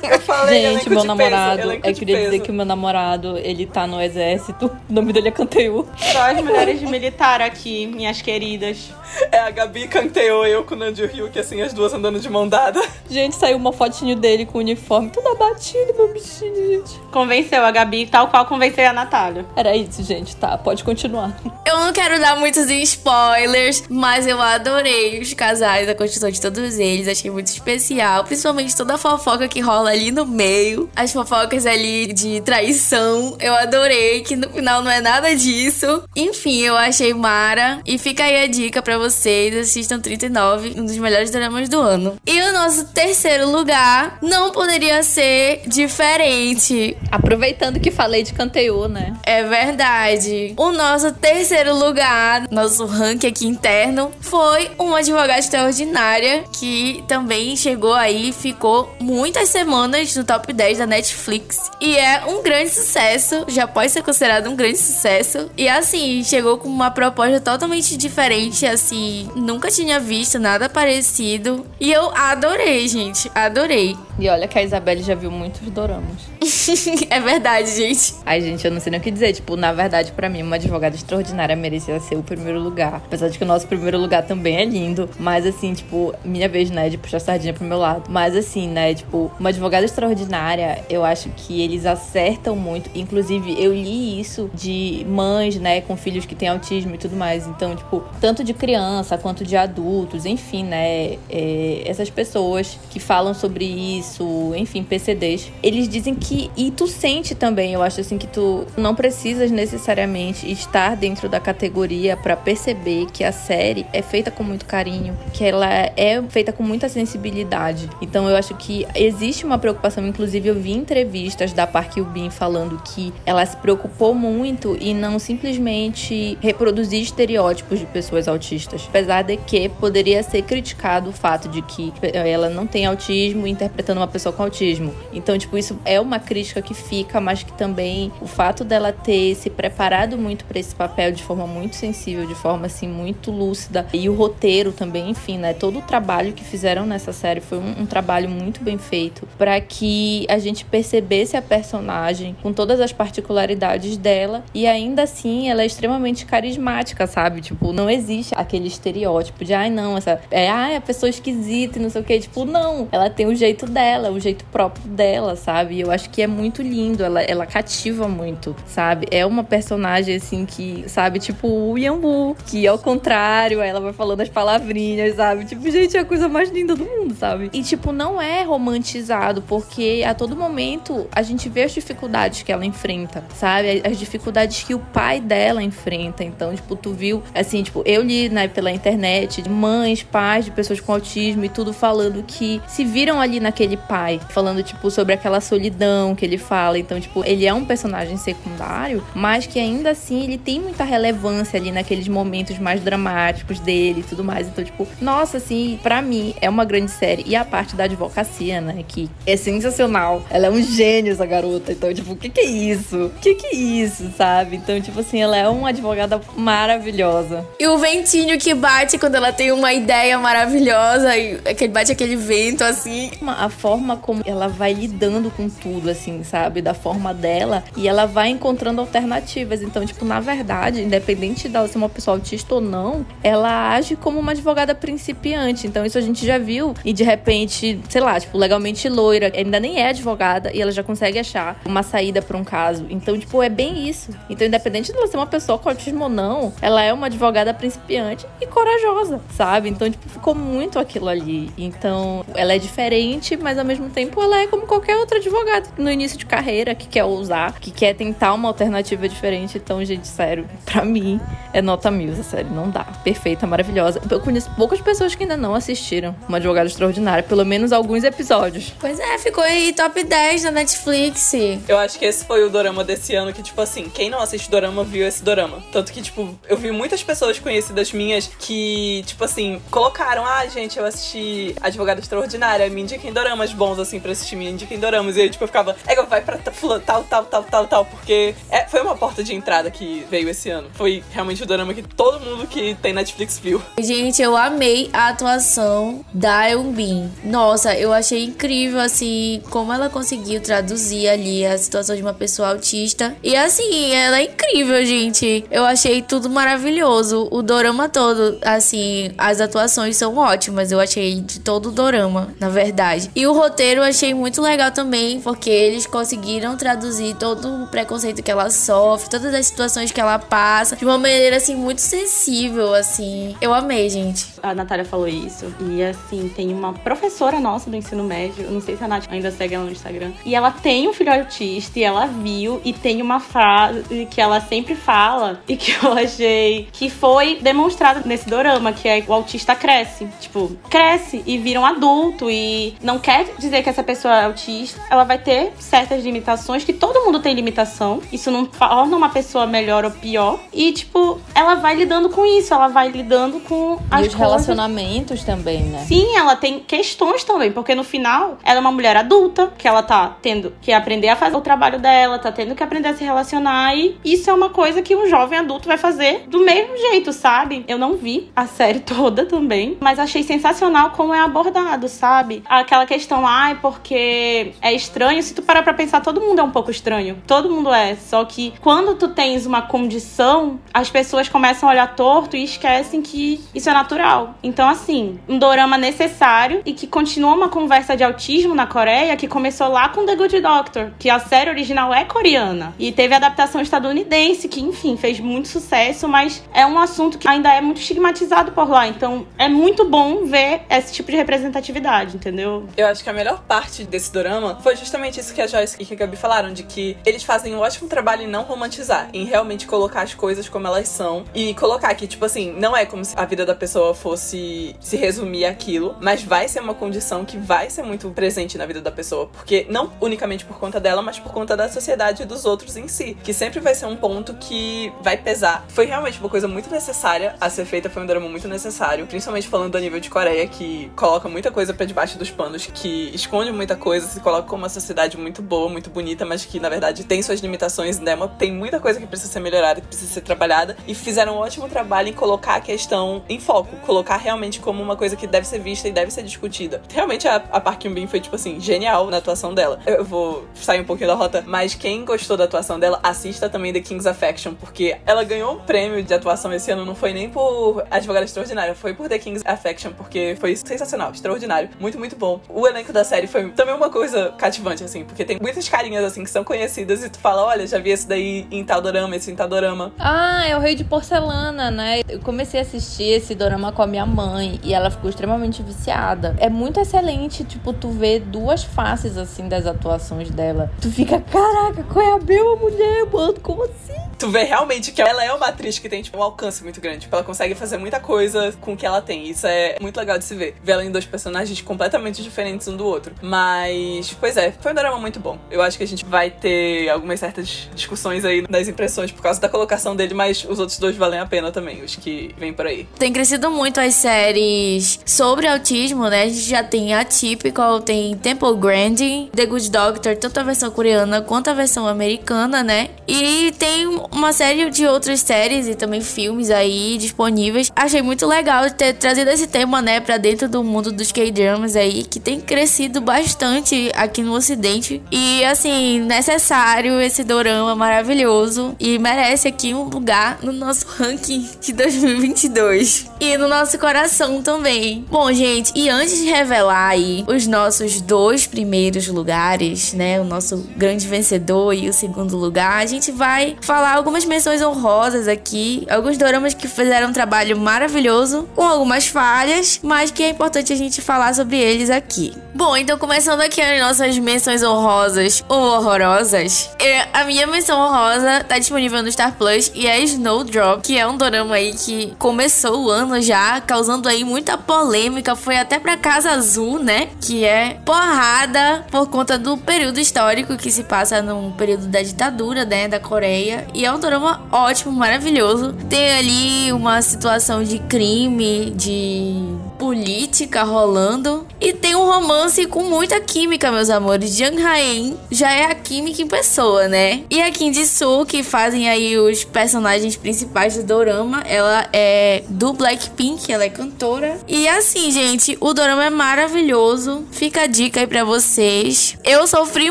Eu falei, Gente, meu namorado, peso, eu queria dizer que o meu namorado, ele tá no exército. O nome dele é Canteu. Só as mulheres de militar aqui, minhas queridas. É a Gabi Canteu, eu com o Nandio Hyuk, assim, as duas andando de mão dada. Gente, saiu uma fotinho dele com o uniforme tudo abatido, meu bichinho, gente. Convenceu a Gabi, tal qual convenceu a Natália. Era isso, gente, tá, pode continuar. Eu não quero dar muitos spoilers, mas eu adorei os casais, a construção de todos eles, achei muito especial, principalmente toda a fofoca que rola ali no meio, as fofocas ali de traição, eu adorei, que no final não é nada disso. Enfim, eu achei mara, e fica aí a dica pra vocês, assistam 39, um dos melhores dramas do ano. E o nosso terceiro lugar não poderia ser diferente. Aproveitando que falei de Canteu, né? É verdade. O nosso terceiro lugar, nosso ranking aqui interno, foi uma advogada extraordinária que também chegou aí, ficou muitas semanas no top 10 da Netflix. E é um grande sucesso, já pode ser considerado um grande sucesso. E assim, chegou com uma proposta totalmente diferente, assim, nunca tinha visto nada parecido. E eu adorei, gente, adorei. E olha que a Isabelle já viu muitos doramas. é verdade, gente. Ai, gente, eu não sei nem o que dizer. Tipo, na verdade, pra mim, uma advogada extraordinária merecia ser o primeiro lugar. Apesar de que o nosso primeiro lugar também é lindo. Mas, assim, tipo, minha vez, né, de puxar a sardinha pro meu lado. Mas, assim, né, tipo, uma advogada extraordinária, eu acho que eles acertam muito. Inclusive, eu li isso de mães, né, com filhos que têm autismo e tudo mais. Então, tipo, tanto de criança quanto de adultos, enfim, né, é, essas pessoas que falam sobre isso, enfim, PCDs, eles dizem que, e tu sente também, eu acho assim que tu não precisas necessariamente estar dentro da categoria para perceber que a série é feita com muito carinho, que ela é feita com muita sensibilidade. Então eu acho que existe uma preocupação, inclusive eu vi entrevistas da Park Bin falando que ela se preocupou muito em não simplesmente reproduzir estereótipos de pessoas autistas, apesar de que poderia ser criticado o fato de que ela não tem autismo interpretando uma pessoa com autismo. Então, tipo, isso é uma crítica que fica, mas que também o fato dela ter se preparado muito para esse papel de forma muito sensível, de forma assim muito lúcida e o roteiro também, enfim, né, todo o trabalho que fizeram nessa série foi um, um trabalho muito bem feito para que a gente percebesse a personagem com todas as particularidades dela e ainda assim ela é extremamente carismática, sabe? Tipo, não existe aquele estereótipo de ai não, essa é ai, a pessoa esquisita não sei o que, tipo, não, ela tem o jeito dela, o jeito próprio dela, sabe? Eu acho que é muito lindo, ela, ela cativa muito, sabe? É uma personagem assim que, sabe, tipo o Yambu, que ao contrário, ela vai falando as palavrinhas, sabe? Tipo, gente, é a coisa mais linda do mundo, sabe? E tipo, não é romantizado, porque a todo momento a gente vê as dificuldades que ela enfrenta, sabe? As dificuldades que o pai dela enfrenta. Então, tipo, tu viu, assim, tipo, eu li né, pela internet de mães, pais de pessoas com autismo e tudo falando que se viram ali naquele pai, falando, tipo, sobre aquela solidão que ele fala. Então, tipo, ele é um personagem secundário, mas que ainda assim ele tem muita relevância ali naqueles momentos mais dramáticos dele e tudo mais. Então, tipo, nossa, assim, para mim é uma grande série. E a parte da advocacia, né, que é sensacional. Ela é um gênio, essa garota. Então, tipo, o que que é isso? O que que é isso, sabe? Então, tipo assim, ela é uma advogada maravilhosa. E o ventinho que bate quando ela tem uma ideia maravilhosa e que bate aquele vento assim. A forma como ela vai lidando com tudo, assim, sabe? Da forma dela. E ela vai encontrando alternativas. Então, tipo, na verdade, independente dela ser uma pessoa autista ou não, ela age como uma advogada principiante. Então, isso a gente já viu. E de repente, sei lá, tipo, Legal legalmente loira, ainda nem é advogada e ela já consegue achar uma saída para um caso. Então, tipo, é bem isso. Então, independente de ela ser uma pessoa com autismo ou não, ela é uma advogada principiante e corajosa, sabe? Então, tipo, ficou muito aquilo ali. Então, ela é diferente, mas ao mesmo tempo ela é como qualquer outra advogada no início de carreira que quer ousar, que quer tentar uma alternativa diferente. Então, gente, sério, para mim é nota mil, sério, não dá. Perfeita, maravilhosa. Eu conheço poucas pessoas que ainda não assistiram Uma Advogada Extraordinária, pelo menos alguns episódios. Pois é, ficou aí top 10 na Netflix. Eu acho que esse foi o dorama desse ano que, tipo assim, quem não assiste dorama viu esse dorama. Tanto que, tipo, eu vi muitas pessoas conhecidas minhas que, tipo assim, colocaram, ah, gente, eu assisti Advogada Extraordinária, me indiquem doramas bons, assim, pra assistir, me indiquem doramas. E aí, tipo, eu ficava, é, vai pra tal, tal, tal, tal, tal, porque é, foi uma porta de entrada que veio esse ano. Foi realmente o dorama que todo mundo que tem Netflix viu. Gente, eu amei a atuação da Eunbin. Nossa, eu achei incrível, assim, como ela conseguiu traduzir ali a situação de uma pessoa autista. E assim, ela é incrível, gente. Eu achei tudo maravilhoso. O dorama todo, assim, as atuações são ótimas. Eu achei de todo o dorama, na verdade. E o roteiro eu achei muito legal também, porque eles conseguiram traduzir todo o preconceito que ela sofre, todas as situações que ela passa, de uma maneira, assim, muito sensível, assim. Eu amei, gente. A Natália falou isso. E assim, tem uma professora nossa do ensino médio, eu não sei se a Nath ainda segue ela no Instagram, e ela tem um filho autista e ela viu e tem uma frase que ela sempre fala e que eu achei que foi demonstrada nesse dorama, que é o autista cresce. Tipo, cresce e vira um adulto e não quer dizer que essa pessoa é autista, ela vai ter certas limitações, que todo mundo tem limitação. Isso não torna uma pessoa melhor ou pior. E, tipo, ela vai lidando com isso, ela vai lidando com as e os relacionamentos também, né? Sim, ela tem questões também, porque no final ela é uma mulher adulta, que ela tá tendo que aprender a fazer o trabalho dela, tá tendo que aprender a se relacionar e isso é uma coisa que um jovem adulto vai fazer do mesmo jeito, sabe? Eu não vi a série toda também, mas achei sensacional como é abordado, sabe? Aquela questão, ai, porque é estranho, se tu parar pra pensar, todo mundo é um pouco estranho. Todo mundo é, só que quando tu tens uma condição, as pessoas começam a olhar torto e esquecem que isso é natural. Então, assim, um dorama necessário e que continua uma conversa de autismo na Coreia que começou lá com The Good Doctor, que a série original é coreana. E teve adaptação estadunidense, que, enfim, fez muito sucesso, mas é um assunto que ainda é muito estigmatizado por lá. Então, é muito bom ver esse tipo de representatividade, entendeu? Eu acho que a melhor parte desse dorama foi justamente isso que a Joyce e que a Gabi falaram, de que eles fazem um ótimo trabalho em não romantizar, em realmente colocar as coisas como elas são e colocar que, tipo assim, não é como se a vida da pessoa fosse se resumir aquilo, mas vai ser uma condição que vai ser muito presente na vida da pessoa, porque não unicamente por conta dela, mas por conta da sociedade e dos outros em si, que sempre vai ser um ponto que vai pesar. Foi realmente uma coisa muito necessária a ser feita, foi um drama muito necessário, principalmente falando do nível de Coreia, que coloca muita coisa para debaixo dos panos, que esconde muita coisa, se coloca como uma sociedade muito boa, muito bonita, mas que na verdade tem suas limitações, né? Tem muita coisa que precisa ser melhorada, que precisa ser trabalhada, e fizeram um ótimo trabalho em colocar a questão em foco, colocar realmente como uma coisa que deve ser vista e deve ser discutida. Realmente a, a Park Hyun-bin foi, tipo assim, genial na atuação dela. Eu vou sair um pouquinho da rota, mas quem gostou da atuação dela, assista também The King's Affection, porque ela ganhou um prêmio de atuação esse ano, não foi nem por Advogada Extraordinária, foi por The King's Affection, porque foi sensacional, extraordinário, muito, muito bom. O elenco da série foi também uma coisa cativante, assim, porque tem muitas carinhas, assim, que são conhecidas e tu fala, olha, já vi esse daí em tal dorama, esse em tal dorama. Ah, é o Rei de Porcelana, né? Eu comecei a assistir esse dorama com a minha mãe e ela ficou extremamente viciada. É muito excelente, tipo, tu vê duas faces, assim, das atuações dela. Tu fica, caraca, qual é a mesma mulher, mano? Como assim? Tu vê realmente que ela é uma atriz que tem, tipo, um alcance muito grande. Tipo, ela consegue fazer muita coisa com o que ela tem. Isso é muito legal de se ver. Ver ela em dois personagens completamente diferentes um do outro. Mas, pois é, foi um drama muito bom. Eu acho que a gente vai ter algumas certas discussões aí nas impressões por causa da colocação dele, mas os outros dois valem a pena também, os que vêm por aí. Tem crescido muito as séries sobre autismo, né? A gente já tem a Typical, tem Temple Grandin, The Good Doctor, tanto a versão coreana quanto a versão americana, né? E tem uma série de outras séries e também filmes aí disponíveis. Achei muito legal ter trazido esse tema, né, pra dentro do mundo dos K-dramas aí, que tem crescido bastante aqui no ocidente. E, assim, necessário esse dorama maravilhoso e merece aqui um lugar no nosso ranking de 2022. e no nosso coração também. Bom, gente, e antes de revelar aí os nossos dois primeiros lugares, né, o nosso grande vencedor e o segundo lugar, a gente vai falar algumas menções honrosas aqui, alguns doramas que fizeram um trabalho maravilhoso, com algumas falhas, mas que é importante a gente falar sobre eles aqui. Bom, então começando aqui as nossas menções honrosas ou horrorosas, é, a minha menção honrosa tá disponível no Star Plus e é Snowdrop, que é um dorama aí que começou o ano já, causando aí muita polêmica, foi até pra Casa Azul, né? Que é porrada por conta do período histórico que se passa num período da ditadura, né, da Coreia. E é um drama ótimo, maravilhoso. Tem ali uma situação de crime, de política rolando e tem um romance com muita química, meus amores. Jang Hae-in já é a química em pessoa, né? E a Kim Ji-soo, que fazem aí os personagens principais do dorama, ela é do Blackpink, ela é cantora. E assim, gente, o dorama é maravilhoso. Fica a dica aí para vocês. Eu sofri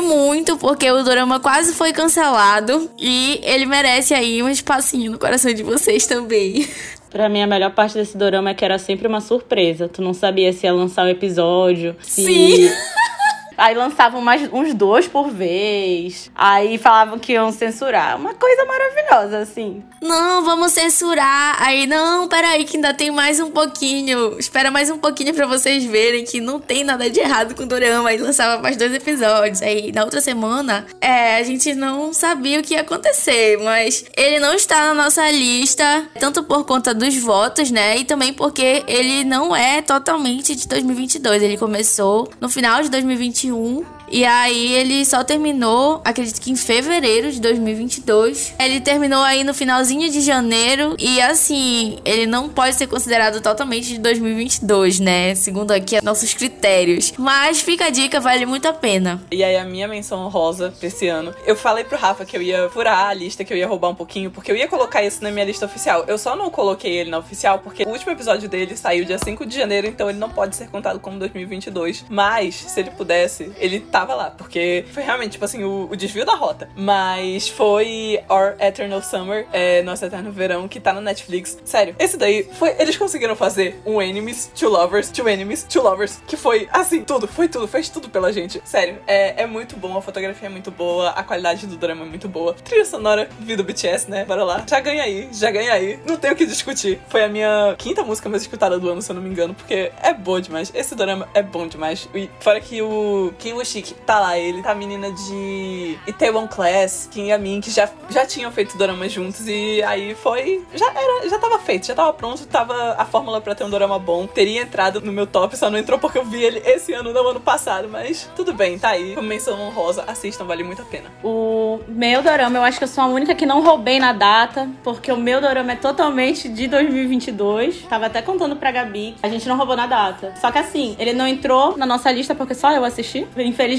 muito porque o dorama quase foi cancelado e ele merece aí um espacinho no coração de vocês também. Pra mim, a melhor parte desse dorama é que era sempre uma surpresa. Tu não sabia se ia lançar um episódio, se. Sim. Aí lançavam mais uns dois por vez. Aí falavam que iam censurar. Uma coisa maravilhosa, assim. Não, vamos censurar. Aí, não, peraí, que ainda tem mais um pouquinho. Espera mais um pouquinho para vocês verem que não tem nada de errado com o Dorama. Aí lançava mais dois episódios. Aí, na outra semana, é, a gente não sabia o que ia acontecer. Mas ele não está na nossa lista, tanto por conta dos votos, né? E também porque ele não é totalmente de 2022. Ele começou no final de 2021 2021 e aí ele só terminou, acredito que em fevereiro de 2022. Ele terminou aí no finalzinho de janeiro e assim, ele não pode ser considerado totalmente de 2022, né? Segundo aqui nossos critérios. Mas fica a dica, vale muito a pena. E aí a minha menção rosa pra esse ano, eu falei pro Rafa que eu ia furar a lista, que eu ia roubar um pouquinho, porque eu ia colocar isso na minha lista oficial. Eu só não coloquei ele na oficial porque o último episódio dele saiu dia 5 de janeiro, então ele não pode ser contado como 2022. Mas, se ele pudesse, ele tava lá, porque foi realmente, tipo assim, o, o desvio da rota. Mas foi Our Eternal Summer, é, Nosso Eterno Verão, que tá na Netflix. Sério, esse daí foi. Eles conseguiram fazer um Enemies, Two Lovers, Two Enemies, Two Lovers, que foi assim, tudo, foi tudo, fez tudo pela gente. Sério, é, é muito bom, a fotografia é muito boa, a qualidade do drama é muito boa. Trilha sonora, vida do BTS, né? Bora lá. Já ganha aí, já ganha aí. Não tem o que discutir. Foi a minha quinta música mais escutada do ano, se eu não me engano, porque é boa demais. Esse drama é bom demais. E fora que o Kim Woo-shik tá lá ele, tá a menina de Itaewon Class, Kim e a Min, que já, já tinham feito dorama juntos e aí foi. Já era, já tava feito, já tava pronto, tava a fórmula pra ter um dorama bom. Teria entrado no meu top, só não entrou porque eu vi ele esse ano, não ano passado, mas tudo bem, tá aí. Como menção honrosa, assistam, vale muito a pena. O meu dorama, eu acho que eu sou a única que não roubei na data, porque o meu dorama é totalmente de 2022. Tava até contando pra Gabi, a gente não roubou na data. Só que assim, ele não entrou na nossa lista porque só eu assisti. Infelizmente,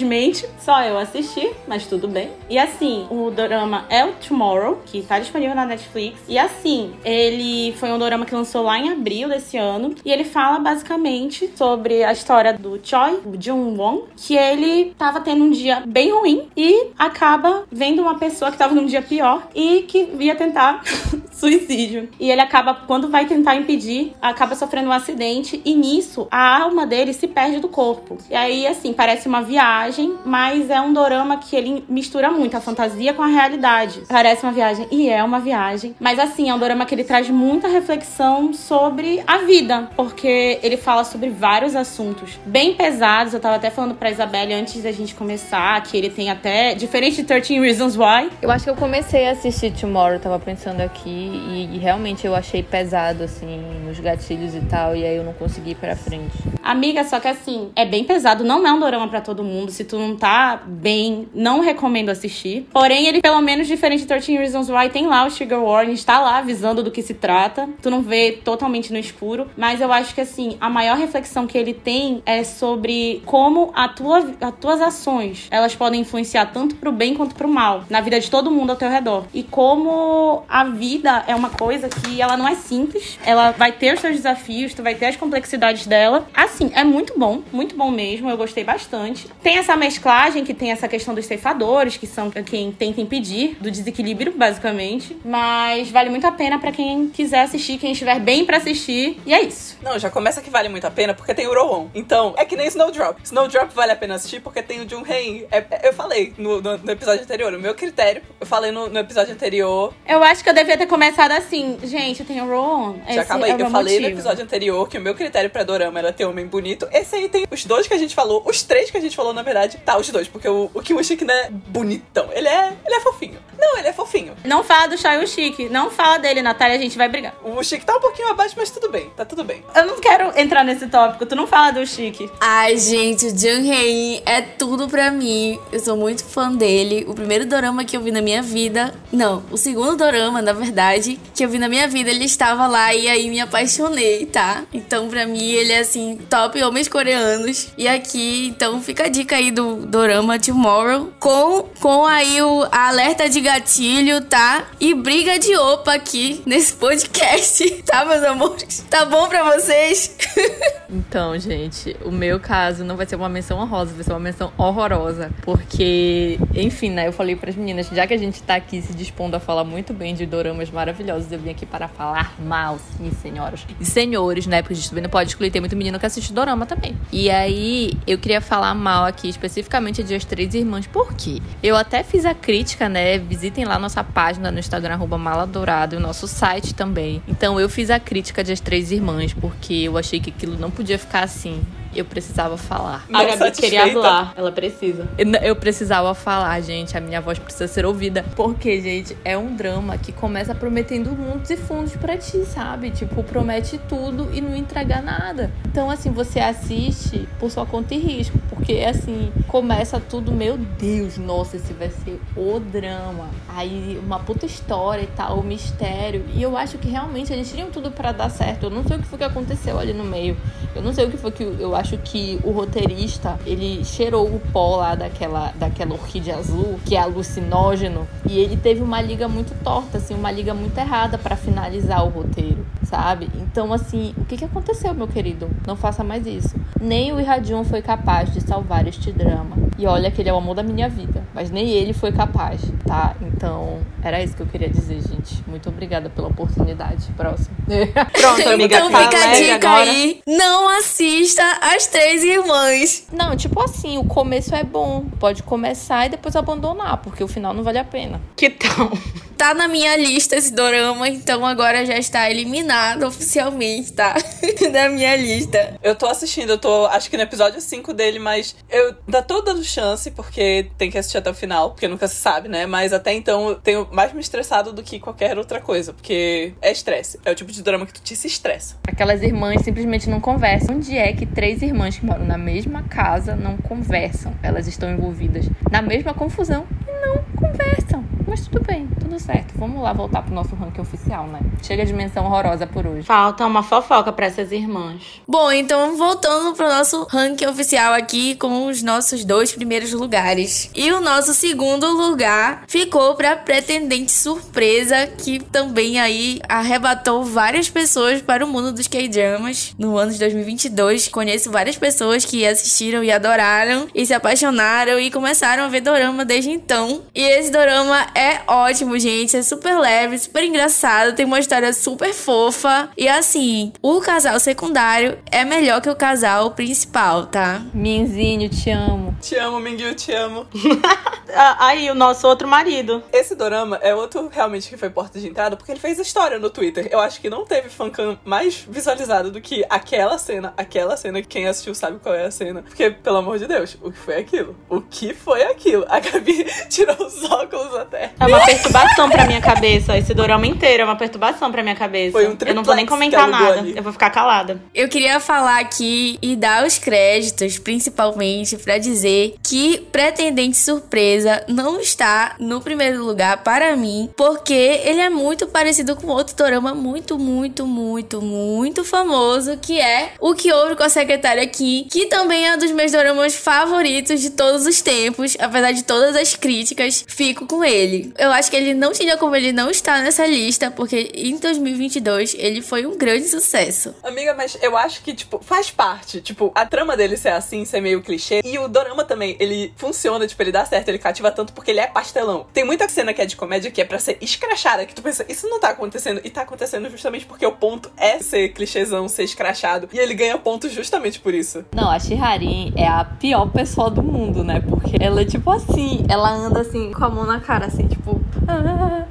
só eu assisti, mas tudo bem. E assim, o dorama é o Tomorrow, que tá disponível na Netflix. E assim, ele foi um dorama que lançou lá em abril desse ano. E ele fala basicamente sobre a história do Choi, o Jung Won, que ele tava tendo um dia bem ruim e acaba vendo uma pessoa que tava num dia pior e que ia tentar suicídio. E ele acaba, quando vai tentar impedir, acaba sofrendo um acidente e nisso a alma dele se perde do corpo. E aí, assim, parece uma viagem, mas é um dorama que ele mistura muito a fantasia com a realidade. Parece uma viagem e é uma viagem, mas assim, é um dorama que ele traz muita reflexão sobre a vida, porque ele fala sobre vários assuntos bem pesados. Eu tava até falando pra Isabelle antes da gente começar que ele tem até diferente de 13 Reasons Why. Eu acho que eu comecei a assistir Tomorrow, tava pensando aqui e, e, realmente eu achei pesado, assim, nos gatilhos e tal, e aí eu não consegui ir pra frente. Amiga, só que assim, é bem pesado, não é um dorama para todo mundo. Se tu não tá bem, não recomendo assistir. Porém, ele, pelo menos diferente de 13 Reasons Why, tem lá o Sugar Warning, está lá avisando do que se trata. Tu não vê totalmente no escuro, mas eu acho que assim, a maior reflexão que ele tem é sobre como a tua, as tuas ações, elas podem influenciar tanto pro bem quanto pro mal, na vida de todo mundo ao teu redor. E como a vida é uma coisa que ela não é simples, ela vai ter os seus desafios, tu vai ter as complexidades dela. Assim, é muito bom, muito bom mesmo, eu gostei bastante. Tem essa mesclagem que tem essa questão dos ceifadores, que são quem tenta impedir do desequilíbrio, basicamente. Mas vale muito a pena para quem quiser assistir, quem estiver bem para assistir. E é isso. Não, já começa que vale muito a pena porque tem o Rowan. Então, é que nem Snowdrop. Snowdrop vale a pena assistir porque tem o Jun Hei. É, é, eu falei no, no, no, episódio anterior, o meu critério, eu falei no, no, episódio anterior. Eu acho que eu devia ter começado assim. Gente, tem o Rowan. Já acaba aí. É eu falei motivo. no episódio anterior que o meu critério pra dorama era ter homem bonito. Esse aí tem os dois que a gente falou, os três que a gente falou, na verdade, tá, os dois, porque o, o Kim Chique não é bonitão. Ele é, ele é fofinho. Não, ele é fofinho. Não fala do Shai Chique. Não fala dele, Natália, a gente vai brigar. O Chique tá um pouquinho abaixo, mas tudo bem. Tá tudo bem. Eu não quero entrar nesse tópico. Tu não fala do Chique. Ai, gente, o Jung Hae é tudo pra mim. Eu sou muito fã dele. O primeiro dorama que eu vi na minha vida. Não, o segundo dorama, na verdade, que eu vi na minha vida, ele estava lá e aí me apaixonei, tá? Então, pra mim, ele é assim, top homens coreanos. E aqui, então, fica a dica aí do dorama Tomorrow. Com, com aí o alerta de gatilho, tá? E briga de opa aqui nesse podcast, tá, meus amores? Tá bom pra vocês? então, gente, o meu caso não vai ser uma menção honrosa, vai ser uma menção horrorosa. Porque, enfim, né? Eu falei pras meninas, já que a gente tá aqui se dispondo a falar muito bem de doramas maravilhosos, eu vim aqui para falar mal, sim, senhoras. E senhores, né? Porque a gente também não pode excluir, tem muito menino que assiste dorama também. E aí, eu queria falar mal aqui, especificamente de As Três Irmãs, por quê? Eu até fiz a crítica, né? Visitem lá nossa página no Instagram, arroba maladourado, e o nosso site também. Então, eu fiz a crítica de As Três Irmãs, porque eu achei que aquilo não podia ficar assim eu precisava falar. A Gabi queria falar, ela precisa. Eu, eu, precisava falar, gente, a minha voz precisa ser ouvida. Porque, gente, é um drama que começa prometendo mundos e fundos para ti, sabe? Tipo, promete tudo e não entrega nada. Então, assim, você assiste por sua conta e risco. Porque, assim, começa tudo, meu Deus, nossa, esse vai ser o drama. Aí, uma puta história e tal, o mistério. E eu acho que realmente eles tinham tudo para dar certo. Eu não sei o que foi que aconteceu ali no meio. Eu não sei o que foi que eu acho que o roteirista, ele cheirou o pó lá daquela, daquela orquídea azul, que é alucinógeno, e ele teve uma liga muito torta, assim, uma liga muito errada para finalizar o roteiro, sabe? Então, assim, o que, que aconteceu, meu querido? Não faça mais isso. Nem o Irradion foi capaz de salvar este drama. E olha que ele é o amor da minha vida, mas nem ele foi capaz, tá? Então, era isso que eu queria dizer, gente. Muito obrigada pela oportunidade. Próximo. Pronto, amiga, então fica a dica agora. aí. Não assista as três irmãs. Não, tipo assim, o começo é bom. Pode começar e depois abandonar, porque o final não vale a pena. Que tal? Tá na minha lista esse dorama, então agora já está eliminado oficialmente, tá? da minha lista. Eu tô assistindo, eu tô acho que no episódio 5 dele, mas eu ainda tô dando chance, porque tem que assistir até o final, porque nunca se sabe, né? Mas até então eu tenho mais me estressado do que qualquer outra coisa, porque é estresse. É o tipo de drama que tu te se estressa. Aquelas irmãs simplesmente não conversam. Onde é que três irmãs que moram na mesma casa não conversam? Elas estão envolvidas na mesma confusão e não conversam. Mas tudo bem, tudo certo. Vamos lá voltar pro nosso ranking oficial, né? Chega de menção horrorosa por hoje. Falta uma fofoca para essas irmãs. Bom, então voltando pro nosso ranking oficial aqui com os nossos dois primeiros lugares. E o nosso segundo lugar ficou pra Pretendente Surpresa, que também aí arrebatou várias pessoas para o mundo dos K-dramas no ano de 2022. Conheço várias pessoas que assistiram e adoraram e se apaixonaram e começaram a ver dorama desde então. E esse dorama é ótimo, gente. É super leve, super engraçado, tem uma história super fofa. E assim, o casal secundário é melhor que o casal principal, tá? Minzinho, te amo. Te amo, Mingyu, te amo. Ah, aí, o nosso outro marido. Esse dorama é outro realmente que foi porta de entrada, porque ele fez história no Twitter. Eu acho que não teve fancam mais visualizado do que aquela cena. Aquela cena que quem assistiu sabe qual é a cena. Porque, pelo amor de Deus, o que foi aquilo? O que foi aquilo? A Gabi tirou os óculos até. É uma perturbação pra minha cabeça. Esse dorama inteiro é uma perturbação pra minha cabeça. Foi um Eu não vou nem comentar nada. Ali. Eu vou ficar calada. Eu queria falar aqui e dar os créditos, principalmente, para dizer que Pretendente Surpresa não está no primeiro lugar para mim, porque ele é muito parecido com outro dorama muito, muito, muito, muito famoso, que é O Que Houve com a Secretária Kim, que também é um dos meus doramas favoritos de todos os tempos, apesar de todas as críticas, fico com ele. Dele. Eu acho que ele não tinha como ele não estar nessa lista, porque em 2022 ele foi um grande sucesso. Amiga, mas eu acho que, tipo, faz parte. Tipo, a trama dele ser assim, ser meio clichê. E o dorama também, ele funciona, tipo, ele dá certo, ele cativa tanto porque ele é pastelão. Tem muita cena que é de comédia que é pra ser escrachada, que tu pensa, isso não tá acontecendo. E tá acontecendo justamente porque o ponto é ser clichêzão, ser escrachado. E ele ganha pontos justamente por isso. Não, a Shiharin é a pior pessoa do mundo, né? Porque ela é tipo assim, ela anda assim com a mão na cara, assim, tipo. Ah,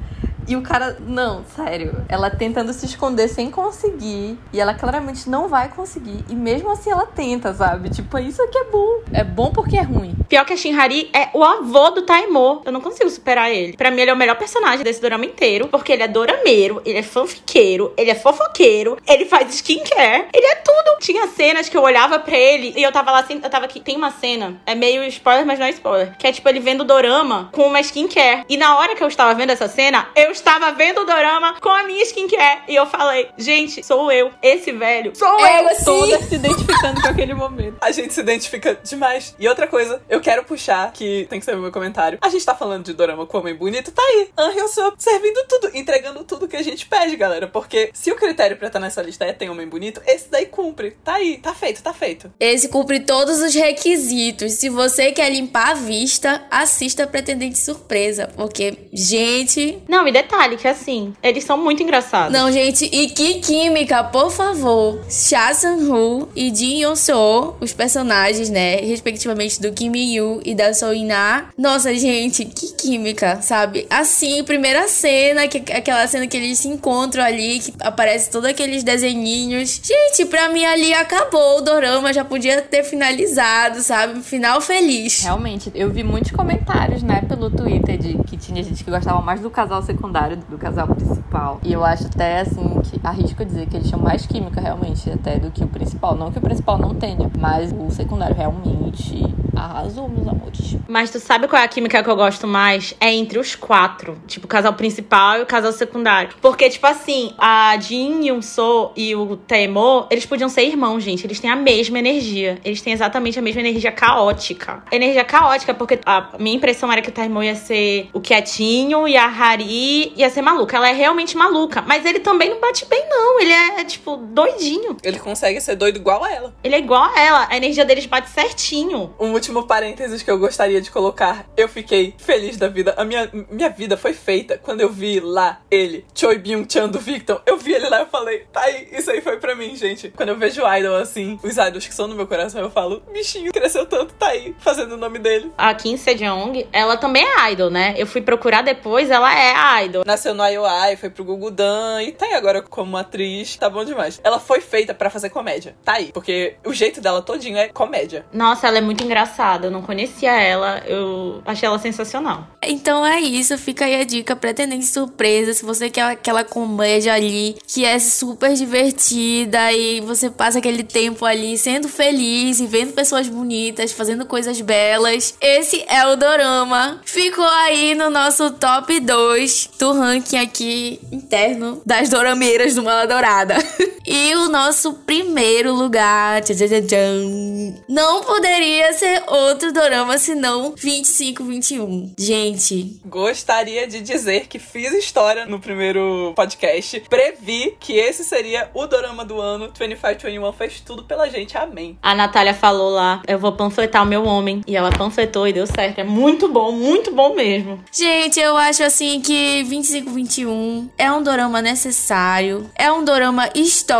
e o cara, não, sério. Ela tentando se esconder sem conseguir. E ela claramente não vai conseguir. E mesmo assim ela tenta, sabe? Tipo, isso aqui é bom. É bom porque é ruim. Pior que a Shinhari é o avô do Taimo. Eu não consigo superar ele. Pra mim, ele é o melhor personagem desse drama inteiro. Porque ele é dorameiro, ele é fanfiqueiro, ele é fofoqueiro, ele faz skincare, ele é tudo. Tinha cenas que eu olhava pra ele e eu tava lá assim, eu tava aqui. Tem uma cena, é meio spoiler, mas não é spoiler. Que é tipo ele vendo o dorama com uma skincare. E na hora que eu estava vendo essa cena, eu estava vendo o dorama com a minha skincare. E eu falei, gente, sou eu. Esse velho. Sou eu. eu toda se identificando com aquele momento. A gente se identifica demais. E outra coisa, eu quero puxar, que tem que ser o meu comentário. A gente tá falando de dorama com homem bonito, tá aí. Angel Sou servindo tudo, entregando tudo que a gente pede, galera. Porque se o critério pra estar nessa lista é ter homem bonito, esse daí cumpre. Tá aí, tá feito, tá feito. Esse cumpre todos os requisitos. Se você quer limpar a vista, assista Pretendente Surpresa. Porque, gente. Não, e detalhe, que assim, eles são muito engraçados. Não, gente, e que química, por favor. Cha Sang-woo e Jin Yeon-soo, os personagens, né, respectivamente do Kim Yu e da So In-na. Nossa, gente, que química, sabe? Assim, primeira cena, que, aquela cena que eles se encontram ali, que aparece todos aqueles desenhinhos. Gente, pra mim ali acabou o dorama, já podia ter finalizado, sabe? Final feliz. Realmente, eu vi muitos comentários, né, pelo Twitter de que tinha gente que gostava mais do casal secundário do casal principal. E eu acho até assim que arrisco dizer que eles tinham mais química realmente até do que o principal. Não que o principal não tenha, mas o secundário realmente arrasou, meus amores. Mas tu sabe qual é a química que eu gosto mais? É entre os quatro. Tipo, o casal principal e o casal secundário. Porque, tipo assim, a Jin Yoon So e o Taemo, eles podiam ser irmãos, gente. Eles têm a mesma energia. Eles têm exatamente a mesma energia caótica. Energia caótica, porque a minha impressão era que o Taemo ia ser o quietinho e a Hari ia ser maluca. Ela é realmente maluca. Mas ele também não bate bem, não. Ele é, tipo, doidinho. Ele consegue ser doido igual a ela. Ele é igual a ela. A energia deles bate certinho. Um último parênteses que eu gostaria de colocar. Eu fiquei feliz da vida. A minha, minha vida foi feita quando eu vi lá ele, Choi Byung-chan do Victor. Eu vi ele lá e eu falei, tá aí, isso aí foi pra mim, gente. Quando eu vejo idol assim, os idols que são no meu coração, eu falo, bichinho, cresceu tanto, tá aí, fazendo o nome dele. A Kim Sejong, ela também é idol, né? Eu fui procurar depois, ela é idol. Nasceu no IOI, foi pro Gugudan e tá aí agora como atriz, tá bom demais. Ela foi feita pra fazer comédia, tá aí, porque o jeito dela todinho é comédia. Nossa, ela é muito engraçada. Eu não conhecia ela, eu achei ela sensacional. Então é isso, fica aí a dica, pretendente surpresa. Se você quer aquela comédia ali que é super divertida e você passa aquele tempo ali sendo feliz e vendo pessoas bonitas, fazendo coisas belas, esse é o Dorama. Ficou aí no nosso top 2 do ranking aqui interno das dorameiras do Mala Dourada. e o nosso primeiro lugar, não poderia ser outro dorama senão 2521. Gente, Gostaria de dizer que fiz história no primeiro podcast. Previ que esse seria o dorama do ano. 2521 fez tudo pela gente. Amém. A Natália falou lá, eu vou panfletar o meu homem. E ela panfletou e deu certo. É muito bom, muito bom mesmo. Gente, eu acho assim que 2521 é um dorama necessário, é um dorama histórico,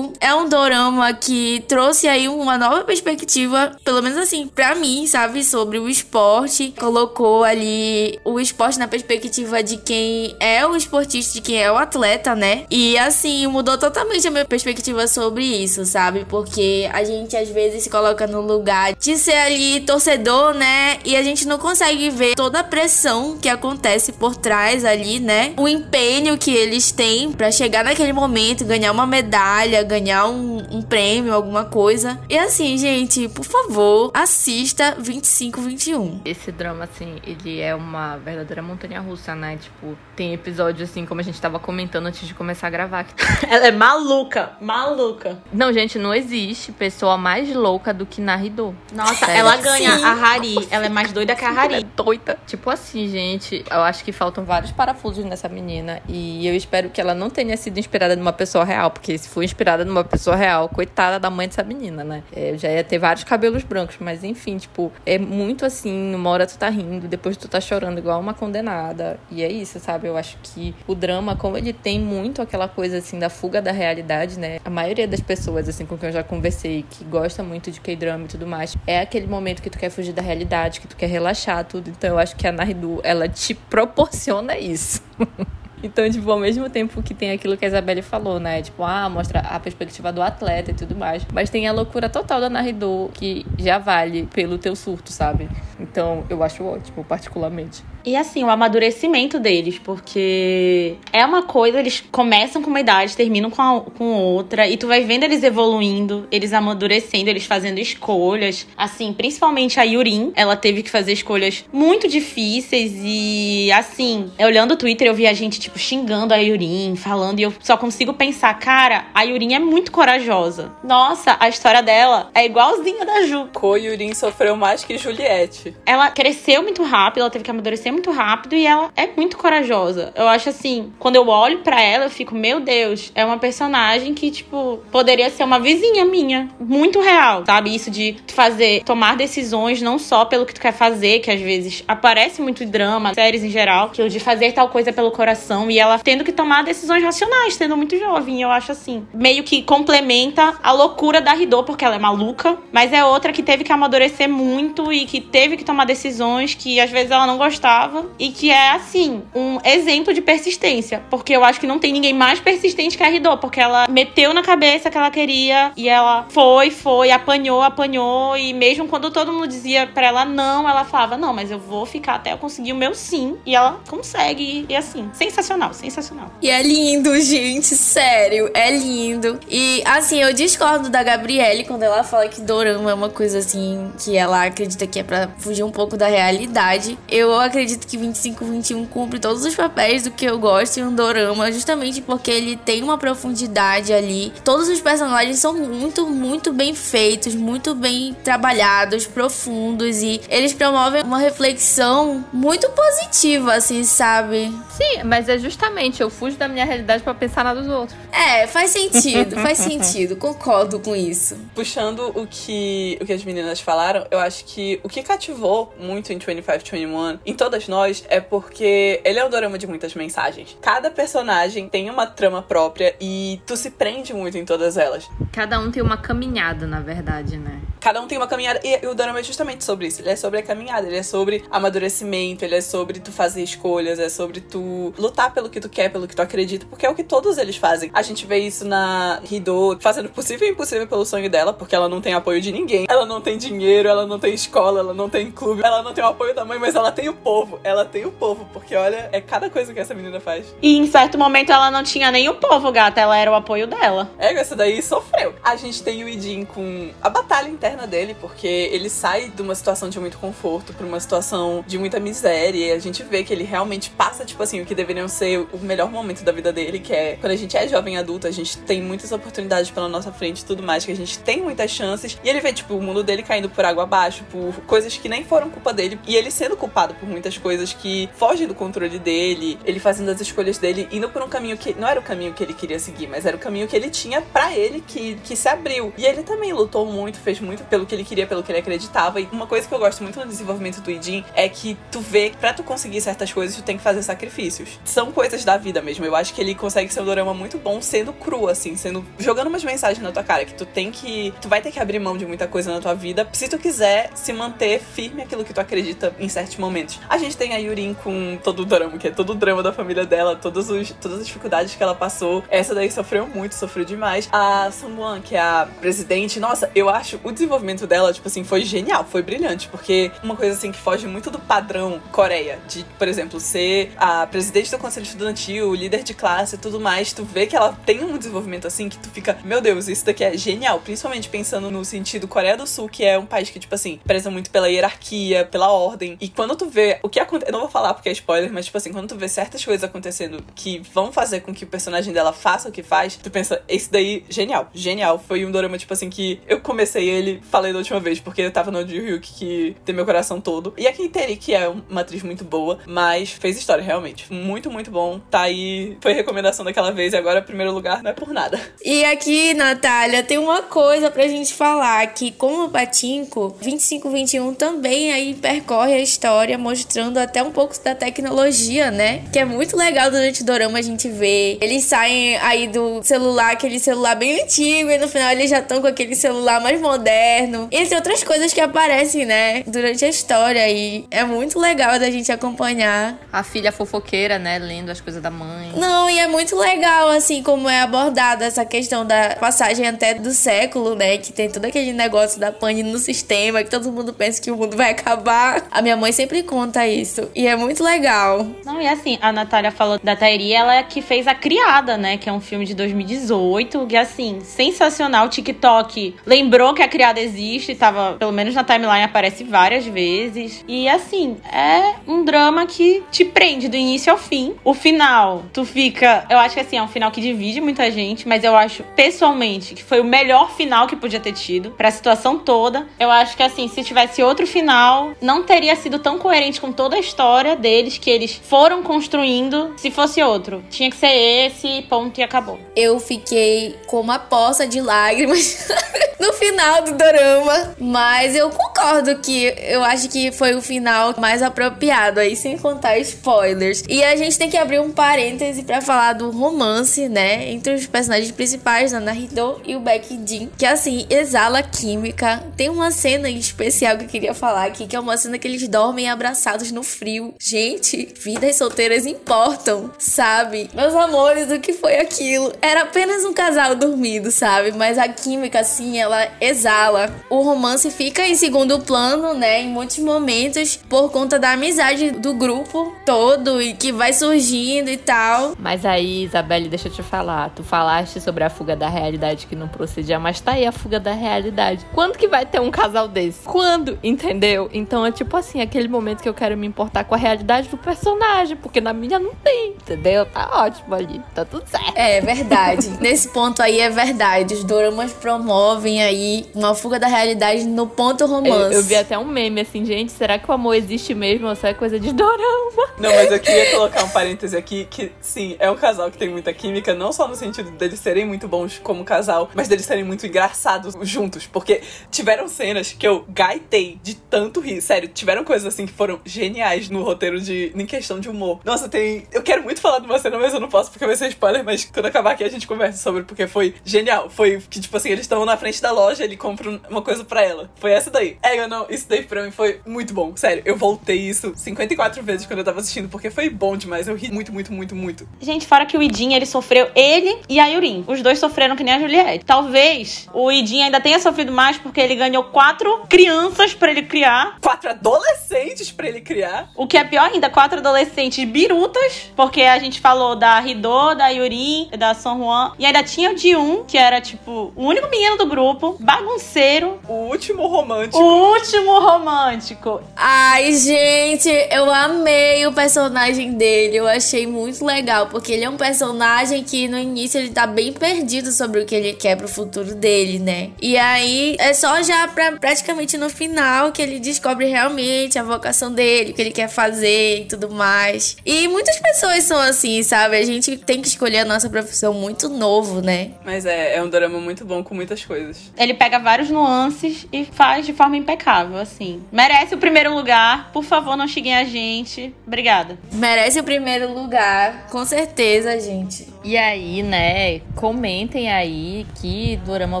é um dorama que trouxe aí uma nova perspectiva, pelo menos assim, pra mim, sabe, sobre o esporte. Colocou ali o esporte na perspectiva de quem é o esportista, de quem é o atleta, né? E assim, mudou totalmente a minha perspectiva sobre isso, sabe? Porque a gente às vezes se coloca no lugar de ser ali torcedor, né? E a gente não consegue ver toda a pressão que acontece por trás ali, né? O empenho que eles têm pra chegar naquele momento, ganhar uma medalha medalha, ganhar um, um prêmio, alguma coisa. E assim, gente, por favor, assista 2521. Esse drama, assim, ele é uma verdadeira montanha russa, né? Tipo, tem episódios assim, como a gente tava comentando antes de começar a gravar. Ela é maluca, maluca. Não, gente, não existe pessoa mais louca do que Naridô. Nossa, Sério? ela ganha Sim. a Hari. Ela é mais doida que a Hari. Ela é doida. Tipo assim, gente, eu acho que faltam vários parafusos nessa menina. E eu espero que ela não tenha sido inspirada numa pessoa real. Porque se for inspirada numa pessoa real, coitada da mãe dessa menina, né? É, já ia ter vários cabelos brancos. Mas enfim, tipo, é muito assim, numa hora tu tá rindo, depois tu tá chorando igual uma condenada. E é isso, sabe? Eu acho que o drama, como ele tem muito aquela coisa assim da fuga da realidade, né? A maioria das pessoas, assim, com quem eu já conversei, que gosta muito de K-drama e tudo mais, é aquele momento que tu quer fugir da realidade, que tu quer relaxar, tudo. Então eu acho que a Naridu, ela te proporciona isso. Então, tipo, ao mesmo tempo que tem aquilo que a Isabelle falou, né? Tipo, ah, mostra a perspectiva do atleta e tudo mais. Mas tem a loucura total da Naridô, que já vale pelo teu surto, sabe? Então, eu acho ótimo, particularmente. E assim, o amadurecimento deles, porque é uma coisa, eles começam com uma idade, terminam com, a, com outra, e tu vai vendo eles evoluindo, eles amadurecendo, eles fazendo escolhas. Assim, principalmente a Yurin, ela teve que fazer escolhas muito difíceis e assim, olhando o Twitter, eu vi a gente, tipo, xingando a Yurin, falando, e eu só consigo pensar, cara, a Yurin é muito corajosa. Nossa, a história dela é igualzinha da Ju. Co Yurin sofreu mais que Juliette. Ela cresceu muito rápido, ela teve que amadurecer muito rápido e ela é muito corajosa. Eu acho assim, quando eu olho para ela, eu fico, meu Deus, é uma personagem que, tipo, poderia ser uma vizinha minha. Muito real, sabe? Isso de fazer, tomar decisões não só pelo que tu quer fazer, que às vezes aparece muito drama, séries em geral, que o de fazer tal coisa pelo coração e ela tendo que tomar decisões racionais, sendo muito jovem. Eu acho assim, meio que complementa a loucura da Ridô, porque ela é maluca, mas é outra que teve que amadurecer muito e que teve que tomar decisões que às vezes ela não gostava e que é, assim, um exemplo de persistência. Porque eu acho que não tem ninguém mais persistente que a Ridô, porque ela meteu na cabeça que ela queria e ela foi, foi, apanhou, apanhou. E mesmo quando todo mundo dizia pra ela não, ela falava: não, mas eu vou ficar até eu conseguir o meu sim. E ela consegue. E assim, sensacional, sensacional. E é lindo, gente, sério, é lindo. E assim, eu discordo da Gabriele quando ela fala que Dorama é uma coisa assim que ela acredita que é pra fugir um pouco da realidade. Eu acredito acredito que 2521 cumpre todos os papéis do que eu gosto em um dorama, justamente porque ele tem uma profundidade ali. Todos os personagens são muito, muito bem feitos, muito bem trabalhados, profundos e eles promovem uma reflexão muito positiva, assim, sabe? Sim, mas é justamente eu fujo da minha realidade para pensar na dos outros. É, faz sentido, faz sentido, concordo com isso. Puxando o que, o que as meninas falaram, eu acho que o que cativou muito em 2521, em todas nós é porque ele é um dorama de muitas mensagens. Cada personagem tem uma trama própria e tu se prende muito em todas elas. Cada um tem uma caminhada, na verdade, né? Cada um tem uma caminhada. E o dorama é justamente sobre isso. Ele é sobre a caminhada, ele é sobre amadurecimento, ele é sobre tu fazer escolhas, é sobre tu lutar pelo que tu quer, pelo que tu acredita, porque é o que todos eles fazem. A gente vê isso na Hido fazendo o possível e impossível pelo sonho dela, porque ela não tem apoio de ninguém. Ela não tem dinheiro, ela não tem escola, ela não tem clube, ela não tem o apoio da mãe, mas ela tem o povo. Ela tem o povo, porque olha, é cada coisa que essa menina faz. E em certo momento ela não tinha nem o povo, gata. Ela era o apoio dela. É, essa daí sofreu. A gente tem o Idin com a batalha interna dele, porque ele sai de uma situação de muito conforto pra uma situação de muita miséria. E a gente vê que ele realmente passa, tipo assim, o que deveriam ser o melhor momento da vida dele, que é quando a gente é jovem adulto, a gente tem muitas oportunidades pela nossa frente e tudo mais, que a gente tem muitas chances. E ele vê, tipo, o mundo dele caindo por água abaixo, por coisas que nem foram culpa dele. E ele sendo culpado por muitas coisas que fogem do controle dele, ele fazendo as escolhas dele, indo por um caminho que não era o caminho que ele queria seguir, mas era o caminho que ele tinha para ele que, que se abriu. E ele também lutou muito, fez muito pelo que ele queria, pelo que ele acreditava. E uma coisa que eu gosto muito no desenvolvimento do Idin é que tu vê que pra tu conseguir certas coisas, tu tem que fazer sacrifícios. São coisas da vida mesmo. Eu acho que ele consegue ser um dorama muito bom sendo cru, assim, sendo. jogando umas mensagens na tua cara, que tu tem que. Tu vai ter que abrir mão de muita coisa na tua vida se tu quiser se manter firme aquilo que tu acredita em certos momentos. A gente tem a Yurin com todo o drama, que é todo o drama da família dela, todos os, todas as dificuldades que ela passou. Essa daí sofreu muito, sofreu demais. A Sungwon, que é a presidente, nossa, eu acho o desenvolvimento dela, tipo assim, foi genial, foi brilhante, porque uma coisa assim que foge muito do padrão Coreia, de, por exemplo, ser a presidente do Conselho conselho estudantil, líder de classe e tudo mais, tu vê que ela tem um desenvolvimento assim que tu fica, meu Deus, isso daqui é genial. Principalmente pensando no sentido Coreia do Sul, que é um país que, tipo assim, preza muito pela hierarquia, pela ordem. E quando tu vê o que acontece. Eu não vou falar porque é spoiler, mas, tipo assim, quando tu vê certas coisas acontecendo que vão fazer com que o personagem dela faça o que faz, tu pensa, esse daí, genial, genial. Foi um dorama, tipo assim, que eu comecei ele, falei da última vez, porque eu tava no Ji Hyuk, que tem meu coração todo. E a Kiteri, que é uma atriz muito boa, mas fez história, realmente. Muito, muito bom. Tá aí, foi recomendação daquela vez e agora primeiro lugar não é por nada. E aqui, Natália, tem uma coisa pra gente falar, que como o Patinco, 2521 também aí percorre a história mostrando até um pouco da tecnologia, né? Que é muito legal durante o dorama a gente ver. Eles saem aí do celular, aquele celular bem antigo, e no final eles já estão com aquele celular mais moderno. Entre outras coisas que aparecem, né? Durante a história. E é muito legal da gente acompanhar. A filha fofoqueira, né? Lendo as coisas da mãe. Não, e é muito legal, assim, como é abordada essa questão da passagem até do século, né? Que tem todo aquele negócio da pane no sistema, que todo mundo pensa que o mundo vai acabar. A minha mãe sempre conta isso. E é muito legal. Não, e assim, a Natália falou da Tairi, ela é que fez A Criada, né? Que é um filme de 2018, que assim, sensacional. O TikTok lembrou que a Criada existe, tava, pelo menos na timeline, aparece várias vezes. E assim, é um drama que te prende do início ao fim. O final, tu fica. Eu acho que assim, é um final que divide muita gente, mas eu acho, pessoalmente, que foi o melhor final que podia ter tido pra situação toda. Eu acho que assim, se tivesse outro final, não teria sido tão coerente com toda a história deles que eles foram construindo se fosse outro. Tinha que ser esse, ponto e acabou. Eu fiquei com uma poça de lágrimas no final do dorama, mas eu concordo que eu acho que foi o final mais apropriado aí, sem contar spoilers. E a gente tem que abrir um parêntese para falar do romance, né, entre os personagens principais, a Naruto e o Becky Jin, que assim exala química. Tem uma cena em especial que eu queria falar aqui, que é uma cena que eles dormem abraçados no frio. Gente, vidas solteiras importam, sabe? Meus amores, o que foi aquilo? Era apenas um casal dormindo, sabe? Mas a química, assim, ela exala. O romance fica em segundo plano, né? Em muitos momentos, por conta da amizade do grupo todo e que vai surgindo e tal. Mas aí, Isabelle, deixa eu te falar. Tu falaste sobre a fuga da realidade que não procedia, mas tá aí a fuga da realidade. Quando que vai ter um casal desse? Quando? Entendeu? Então é tipo assim, aquele momento que eu quero me importar com a realidade do personagem, porque na minha não tem, entendeu? Tá ótimo ali, tá tudo certo. É verdade. Nesse ponto aí é verdade. Os doramas promovem aí uma fuga da realidade no ponto romance. Eu, eu vi até um meme assim, gente, será que o amor existe mesmo ou só é coisa de dorama? Não, mas eu queria colocar um parêntese aqui que sim, é um casal que tem muita química, não só no sentido deles serem muito bons como casal, mas deles serem muito engraçados juntos, porque tiveram cenas que eu gaitei de tanto rir, sério, tiveram coisas assim que foram geniais no roteiro de em questão de humor. Nossa, tem, eu quero muito falar de uma cena, mas eu não posso porque vai ser spoiler, mas quando acabar aqui a gente conversa sobre porque foi genial. Foi que tipo assim, eles estão na frente da loja, ele compra uma coisa para ela. Foi essa daí. É, eu não, isso daí pra mim foi muito bom. Sério, eu voltei isso 54 vezes quando eu tava assistindo, porque foi bom demais. Eu ri muito, muito, muito, muito. Gente, fora que o Idin, ele sofreu, ele e a Yurin. Os dois sofreram que nem a Juliette. Talvez o Idin ainda tenha sofrido mais porque ele ganhou quatro crianças para ele criar. Quatro adolescentes para ele criar. O que é pior ainda, quatro adolescentes birutas, porque a gente falou da Rido, da Yurin, da Son Juan, e ainda tinha o Ji-un, que era tipo o único menino do grupo, bagunceiro. O último romântico. O último romântico. Ai, gente, eu amei o personagem dele. Eu achei muito legal, porque ele é um personagem que no início ele tá bem perdido sobre o que ele quer pro futuro dele, né? E aí é só já pra, praticamente no final que ele descobre realmente a vocação dele, o que ele quer fazer e tudo mais. E muitas pessoas são assim, sabe? A gente tem que escolher a nossa profissão muito novo, né? Mas é, é um drama muito bom com muitas coisas. Ele pega vários nuances e faz de forma impecável, assim. Merece o primeiro lugar. Por favor, não xinguem a gente. Obrigada. Merece o primeiro lugar, com certeza, gente. E aí, né, comentem aí que dorama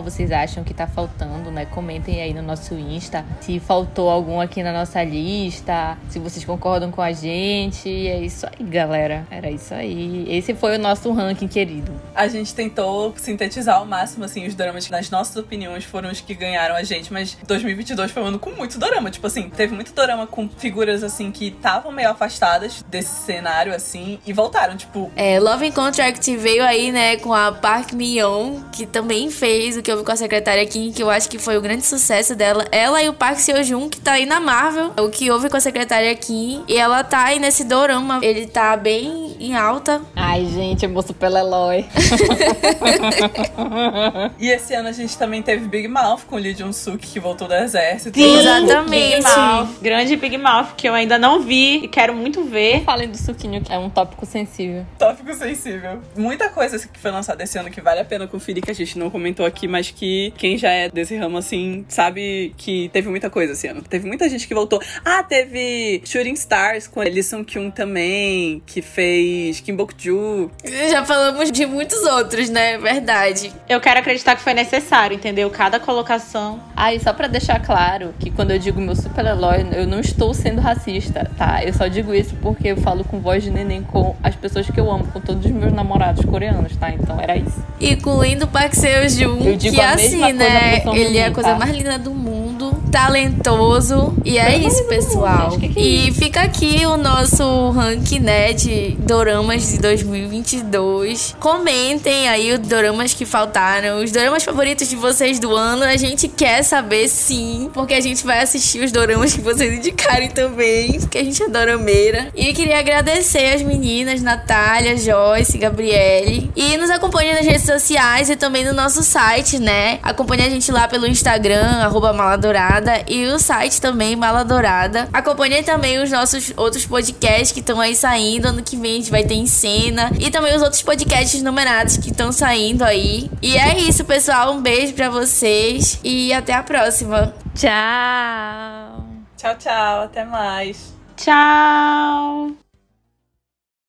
vocês acham que tá faltando, né? Comentem aí no nosso Insta se faltou algum aqui na nossa lista, se vocês concordam com a gente. E é isso aí, galera. Era isso aí. Esse foi o nosso ranking, querido. A gente tentou sintetizar ao máximo, assim, os dramas nas nossas opiniões foram os que ganharam a gente, mas 2022 foi um ano com muito dorama. Tipo assim, teve muito dorama com figuras, assim, que estavam meio afastadas desse cenário, assim, e voltaram, tipo... É, Love Contract veio aí, né, com a Park Min-young, que também fez o que houve com a secretária Kim, que eu acho que foi o grande sucesso dela. Ela e o Park Seo-joon, que tá aí na Marvel, o que houve com a secretária Kim, e ela tá aí nesse dorama, ele tá bem em alta. Ai, gente, eu moço pela Eloy. e esse ano a gente também teve Big Mouth com Lee Jun-suk, que voltou do exército. Sim, exatamente. Big Mouth. Grande Big Mouth, que eu ainda não vi e quero muito ver. Falem do suquinho, que é um tópico sensível. Tópico sensível. Muita coisa que foi lançada esse ano que vale a pena conferir, que a gente não comentou aqui, mas que quem já é desse ramo, assim, sabe que teve muita coisa esse ano. Teve muita gente que voltou. Ah, teve Shooting Stars com a Lee Sung-kyun também, que fez Kim Bok-joo. Já falamos de muitos outros, né? Verdade. Eu quero acreditar que foi necessário, entendeu? Cada colocação. Ah, e só pra deixar claro que quando eu digo meu super Eloy, eu não estou sendo racista, tá? Eu só digo isso porque eu falo com voz de neném com as pessoas que eu amo, com todos os meus namorados coreanos, tá? Então era isso. Com o Park Seo-joon, que assim, né? Ele é a coisa tá? mais linda do mundo, talentoso. E é isso, pessoal. É e fica aqui o nosso ranking, né, de doramas de 2022. Comentem aí os doramas que faltaram, os doramas favoritos de vocês do ano. A gente quer saber sim, porque a gente vai assistir os doramas que vocês indicarem também, porque a gente é dorameira. E queria agradecer as meninas, Natália, Joyce, Gabriele. E nos acompanhe nas redes sociais e também no nosso site, né? Acompanhe a gente lá pelo Instagram, arroba Maladourada, e o site também, Maladourada. Acompanhe também os nossos outros podcasts que estão aí saindo. Ano que vem a gente vai ter em cena. E também os outros podcasts numerados que estão saindo aí. E é isso, pessoal. Um beijo para vocês e até a próxima. Tchau. Tchau, tchau. Até mais. Tchau.